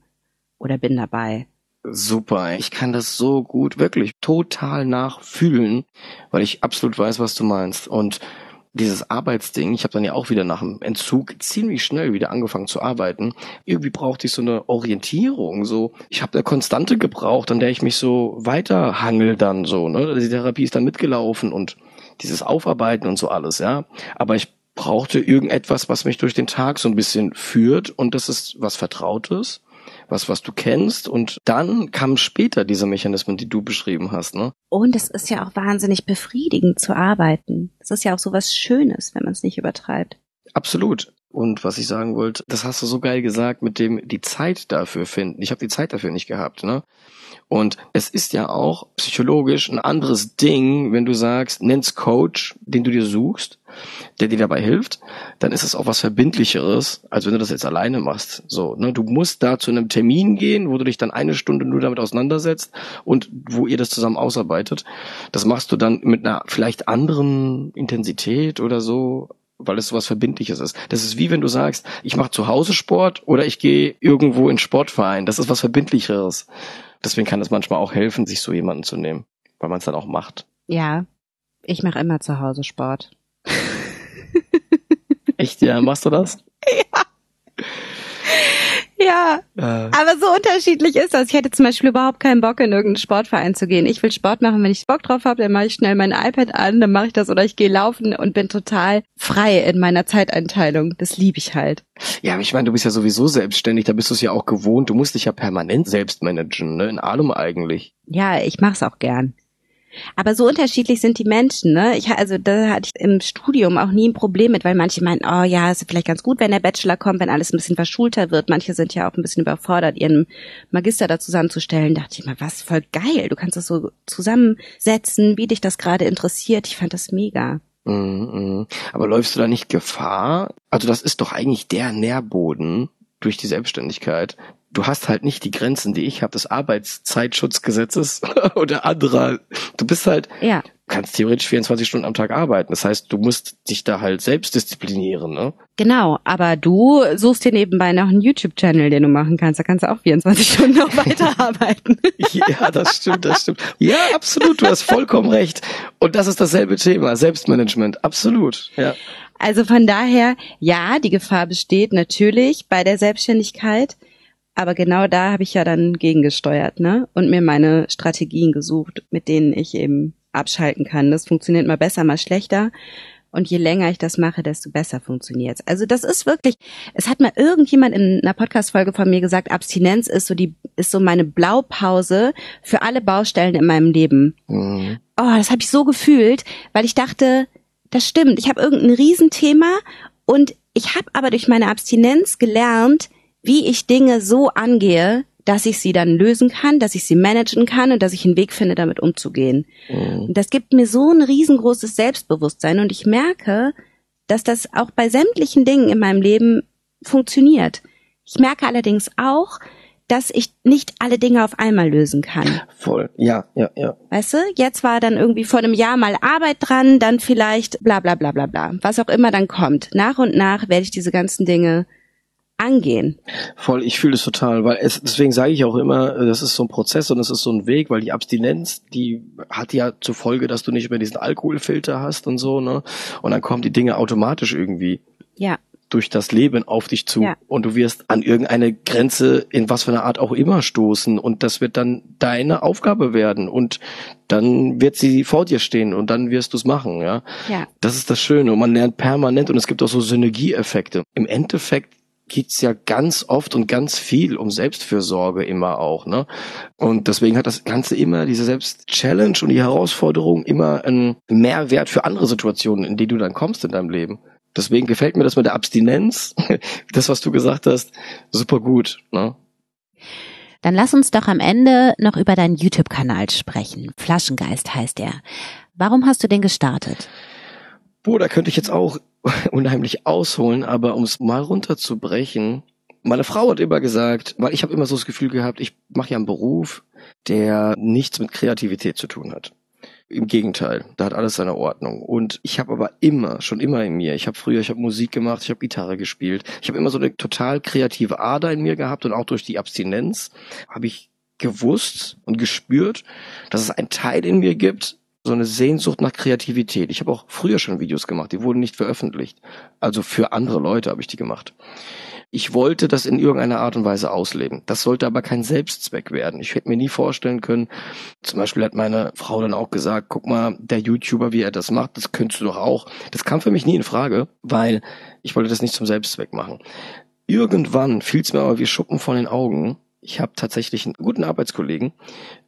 Oder bin dabei. Super, ich kann das so gut, wirklich total nachfühlen, weil ich absolut weiß, was du meinst. Und dieses Arbeitsding, ich habe dann ja auch wieder nach dem Entzug ziemlich schnell wieder angefangen zu arbeiten. Irgendwie brauchte ich so eine Orientierung, so ich habe eine Konstante gebraucht, an der ich mich so weiterhangel dann so, ne? Die Therapie ist dann mitgelaufen und dieses Aufarbeiten und so alles, ja. Aber ich brauchte irgendetwas, was mich durch den Tag so ein bisschen führt und das ist was Vertrautes. was, was du kennst und dann kamen später diese Mechanismen, die du beschrieben hast, ne? Und es ist ja auch wahnsinnig befriedigend zu arbeiten. Es ist ja auch so was Schönes, wenn man es nicht übertreibt. Absolut. Und was ich sagen wollte, das hast du so geil gesagt mit dem die Zeit dafür finden. Ich habe die Zeit dafür nicht gehabt, ne? Und es ist ja auch psychologisch ein anderes Ding, wenn du sagst, nenn's Coach, den du dir suchst, der dir dabei hilft, dann ist es auch was verbindlicheres, als wenn du das jetzt alleine machst. So, ne? Du musst da zu einem Termin gehen, wo du dich dann eine Stunde nur damit auseinandersetzt und wo ihr das zusammen ausarbeitet. Das machst du dann mit einer vielleicht anderen Intensität oder so, weil es sowas Verbindliches ist. Das ist wie wenn du sagst, ich mache zu Hause Sport oder ich gehe irgendwo in Sportverein. Das ist was Verbindlicheres. Deswegen kann es manchmal auch helfen, sich so jemanden zu nehmen, weil man es dann auch macht. Ja, ich mache immer zu Hause Sport. Echt, ja, machst du das? Ja. Ja, äh. aber so unterschiedlich ist das. Ich hätte zum Beispiel überhaupt keinen Bock, in irgendeinen Sportverein zu gehen. Ich will Sport machen, wenn ich Bock drauf habe, dann mache ich schnell mein iPad an, dann mache ich das oder ich gehe laufen und bin total frei in meiner Zeiteinteilung. Das liebe ich halt. Ja, aber ich meine, du bist ja sowieso selbstständig, da bist du es ja auch gewohnt. Du musst dich ja permanent selbst managen, ne? In allem eigentlich. Ja, ich mach's auch gern. Aber so unterschiedlich sind die Menschen, ne? Ich also da hatte ich im Studium auch nie ein Problem mit, weil manche meinen, oh ja, ist vielleicht ganz gut, wenn der Bachelor kommt, wenn alles ein bisschen verschulter wird. Manche sind ja auch ein bisschen überfordert, ihren Magister da zusammenzustellen. Da dachte ich mal, was voll geil. Du kannst das so zusammensetzen, wie dich das gerade interessiert. Ich fand das mega. Mhm, Aber läufst du da nicht Gefahr? Also das ist doch eigentlich der Nährboden durch die Selbstständigkeit, du hast halt nicht die Grenzen, die ich habe, des Arbeitszeitschutzgesetzes oder anderer. Du bist halt, ja. kannst theoretisch 24 Stunden am Tag arbeiten. Das heißt, du musst dich da halt selbst disziplinieren, ne? Genau, aber du suchst dir nebenbei noch einen YouTube-Channel, den du machen kannst. Da kannst du auch 24 Stunden noch weiterarbeiten. ja, das stimmt, das stimmt. Ja, absolut, du hast vollkommen recht. Und das ist dasselbe Thema, Selbstmanagement, absolut, ja. Also von daher, ja, die Gefahr besteht natürlich bei der Selbstständigkeit. Aber genau da habe ich ja dann gegengesteuert, ne? Und mir meine Strategien gesucht, mit denen ich eben abschalten kann. Das funktioniert mal besser, mal schlechter. Und je länger ich das mache, desto besser funktioniert's. Also das ist wirklich, es hat mal irgendjemand in einer Podcast-Folge von mir gesagt, Abstinenz ist so die, ist so meine Blaupause für alle Baustellen in meinem Leben. Mhm. Oh, das habe ich so gefühlt, weil ich dachte, das stimmt, ich habe irgendein Riesenthema und ich habe aber durch meine Abstinenz gelernt, wie ich Dinge so angehe, dass ich sie dann lösen kann, dass ich sie managen kann und dass ich einen Weg finde, damit umzugehen. Mhm. Und das gibt mir so ein riesengroßes Selbstbewusstsein und ich merke, dass das auch bei sämtlichen Dingen in meinem Leben funktioniert. Ich merke allerdings auch, dass ich nicht alle Dinge auf einmal lösen kann. Voll, ja, ja, ja. Weißt du, jetzt war dann irgendwie vor einem Jahr mal Arbeit dran, dann vielleicht bla bla bla bla bla. Was auch immer dann kommt. Nach und nach werde ich diese ganzen Dinge angehen. Voll, ich fühle es total, weil es, deswegen sage ich auch immer, äh, das ist so ein Prozess und es ist so ein Weg, weil die Abstinenz, die hat ja zur Folge, dass du nicht mehr diesen Alkoholfilter hast und so, ne? Und dann kommen die Dinge automatisch irgendwie. Ja. Durch das Leben auf dich zu. Ja. Und du wirst an irgendeine Grenze in was für einer Art auch immer stoßen. Und das wird dann deine Aufgabe werden. Und dann wird sie vor dir stehen und dann wirst du es machen, ja. Ja. Das ist das Schöne. Und man lernt permanent und es gibt auch so Synergieeffekte. Im Endeffekt geht's ja ganz oft und ganz viel um Selbstfürsorge immer auch, ne? Und deswegen hat das Ganze immer, diese Selbstchallenge und die Herausforderung immer einen Mehrwert für andere Situationen, in die du dann kommst in deinem Leben. Deswegen gefällt mir das mit der Abstinenz, das, was du gesagt hast, super gut, ne? Dann lass uns doch am Ende noch über deinen YouTube-Kanal sprechen. Flaschengeist heißt er. Warum hast du den gestartet? Boah, da könnte ich jetzt auch unheimlich ausholen, aber um es mal runterzubrechen, meine Frau hat immer gesagt, weil ich habe immer so das Gefühl gehabt, ich mache ja einen Beruf, der nichts mit Kreativität zu tun hat. Im Gegenteil, da hat alles seine Ordnung. Und ich habe aber immer, schon immer in mir, ich habe früher, ich habe Musik gemacht, ich habe Gitarre gespielt, ich habe immer so eine total kreative Ader in mir gehabt und auch durch die Abstinenz habe ich gewusst und gespürt, dass es einen Teil in mir gibt, so eine Sehnsucht nach Kreativität. Ich habe auch früher schon Videos gemacht, die wurden nicht veröffentlicht. Also für andere Leute habe ich die gemacht. Ich wollte das in irgendeiner Art und Weise ausleben. Das sollte aber kein Selbstzweck werden. Ich hätte mir nie vorstellen können, zum Beispiel hat meine Frau dann auch gesagt, guck mal, der YouTuber, wie er das macht, das könntest du doch auch. Das kam für mich nie in Frage, weil ich wollte das nicht zum Selbstzweck machen irgendwann fiel es mir aber wie Schuppen von den Augen. Ich habe tatsächlich einen guten Arbeitskollegen,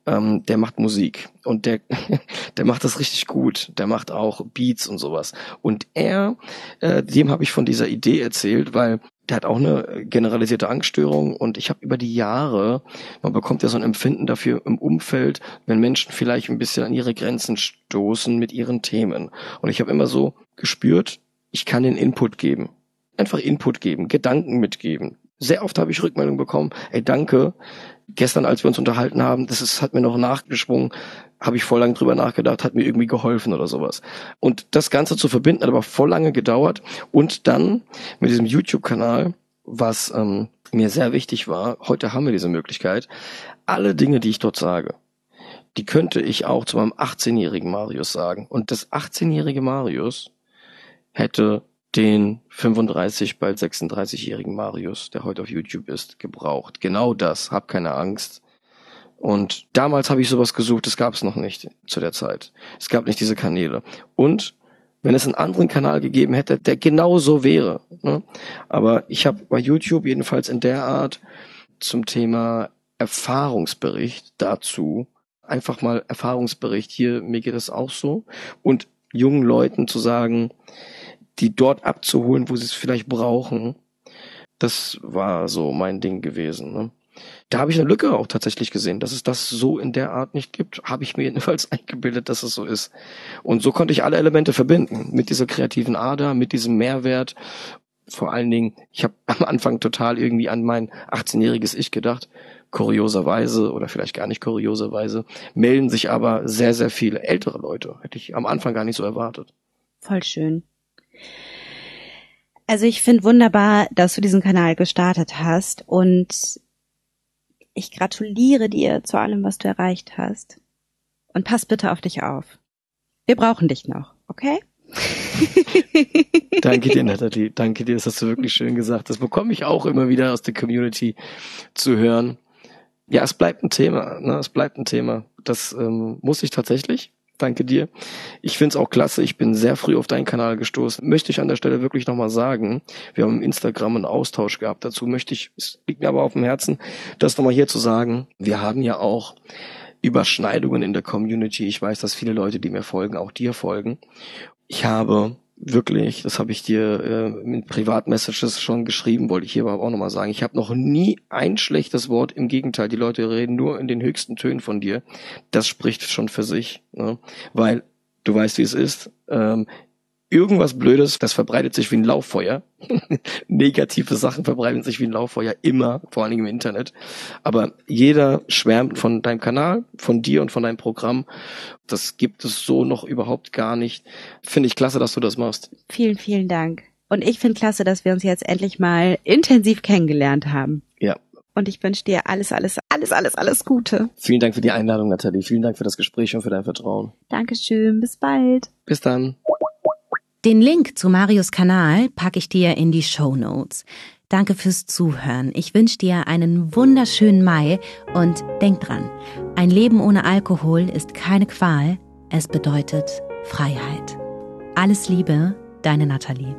ähm, der macht Musik und der, der macht das richtig gut. Der macht auch Beats und sowas. Und er, äh, dem habe ich von dieser Idee erzählt, weil der hat auch eine generalisierte Angststörung und ich habe über die Jahre, man bekommt ja so ein Empfinden dafür im Umfeld, wenn Menschen vielleicht ein bisschen an ihre Grenzen stoßen mit ihren Themen. Und ich habe immer so gespürt, ich kann den Input geben. Einfach Input geben, Gedanken mitgeben. Sehr oft habe ich Rückmeldungen bekommen, ey danke, gestern, als wir uns unterhalten haben, das ist, hat mir noch nachgeschwungen, habe ich voll lang drüber nachgedacht, hat mir irgendwie geholfen oder sowas. Und das Ganze zu verbinden, hat aber voll lange gedauert. Und dann mit diesem YouTube-Kanal, was ähm, mir sehr wichtig war, heute haben wir diese Möglichkeit, alle Dinge, die ich dort sage, die könnte ich auch zu meinem 18-jährigen Marius sagen. Und das 18-jährige Marius hätte den 35, bald 36-jährigen Marius, der heute auf YouTube ist, gebraucht. Genau das. Hab keine Angst. Und damals habe ich sowas gesucht, das gab es noch nicht zu der Zeit. Es gab nicht diese Kanäle. Und wenn es einen anderen Kanal gegeben hätte, der genau so wäre. Ne? Aber ich habe bei YouTube jedenfalls in der Art zum Thema Erfahrungsbericht dazu einfach mal Erfahrungsbericht hier, mir geht es auch so. Und jungen Leuten zu sagen, die dort abzuholen, wo sie es vielleicht brauchen. Das war so mein Ding gewesen. Ne? Da habe ich eine Lücke auch tatsächlich gesehen, dass es das so in der Art nicht gibt. Habe ich mir jedenfalls eingebildet, dass es so ist. Und so konnte ich alle Elemente verbinden. Mit dieser kreativen Ader, mit diesem Mehrwert. Vor allen Dingen, ich habe am Anfang total irgendwie an mein 18-jähriges Ich gedacht. Kurioserweise oder vielleicht gar nicht kurioserweise melden sich aber sehr, sehr viele ältere Leute. Hätte ich am Anfang gar nicht so erwartet. Voll schön. Also ich finde wunderbar, dass du diesen Kanal gestartet hast und ich gratuliere dir zu allem, was du erreicht hast. Und pass bitte auf dich auf. Wir brauchen dich noch, okay? Danke dir, Nathalie. Danke dir, das hast du wirklich schön gesagt. Das bekomme ich auch immer wieder aus der Community zu hören. Ja, es bleibt ein Thema. Ne? Es bleibt ein Thema. Das ähm, muss ich tatsächlich. Danke dir. Ich find's auch klasse. Ich bin sehr früh auf deinen Kanal gestoßen. Möchte ich an der Stelle wirklich nochmal sagen. Wir haben im Instagram einen Austausch gehabt. Dazu möchte ich, es liegt mir aber auf dem Herzen, das nochmal hier zu sagen. Wir haben ja auch Überschneidungen in der Community. Ich weiß, dass viele Leute, die mir folgen, auch dir folgen. Ich habe wirklich, das habe ich dir äh, mit Privatmessages schon geschrieben, wollte ich hier aber auch nochmal sagen. Ich habe noch nie ein schlechtes Wort, im Gegenteil, die Leute reden nur in den höchsten Tönen von dir. Das spricht schon für sich, ne? weil du weißt, wie es ist. Ähm, irgendwas Blödes, das verbreitet sich wie ein Lauffeuer. Negative Sachen verbreiten sich wie ein Lauffeuer immer, vor allen Dingen im Internet. Aber jeder schwärmt von deinem Kanal, von dir und von deinem Programm. Das gibt es so noch überhaupt gar nicht. Finde ich klasse, dass du das machst. Vielen, vielen Dank. Und ich finde klasse, dass wir uns jetzt endlich mal intensiv kennengelernt haben. Ja. Und ich wünsche dir alles, alles, alles, alles, alles Gute. Vielen Dank für die Einladung, Nathalie. Vielen Dank für das Gespräch und für dein Vertrauen. Dankeschön. Bis bald. Bis dann. Den Link zu Marius Kanal packe ich dir in die Show Notes. Danke fürs Zuhören. Ich wünsche dir einen wunderschönen Mai und denk dran, ein Leben ohne Alkohol ist keine Qual, es bedeutet Freiheit. Alles Liebe, deine Nathalie.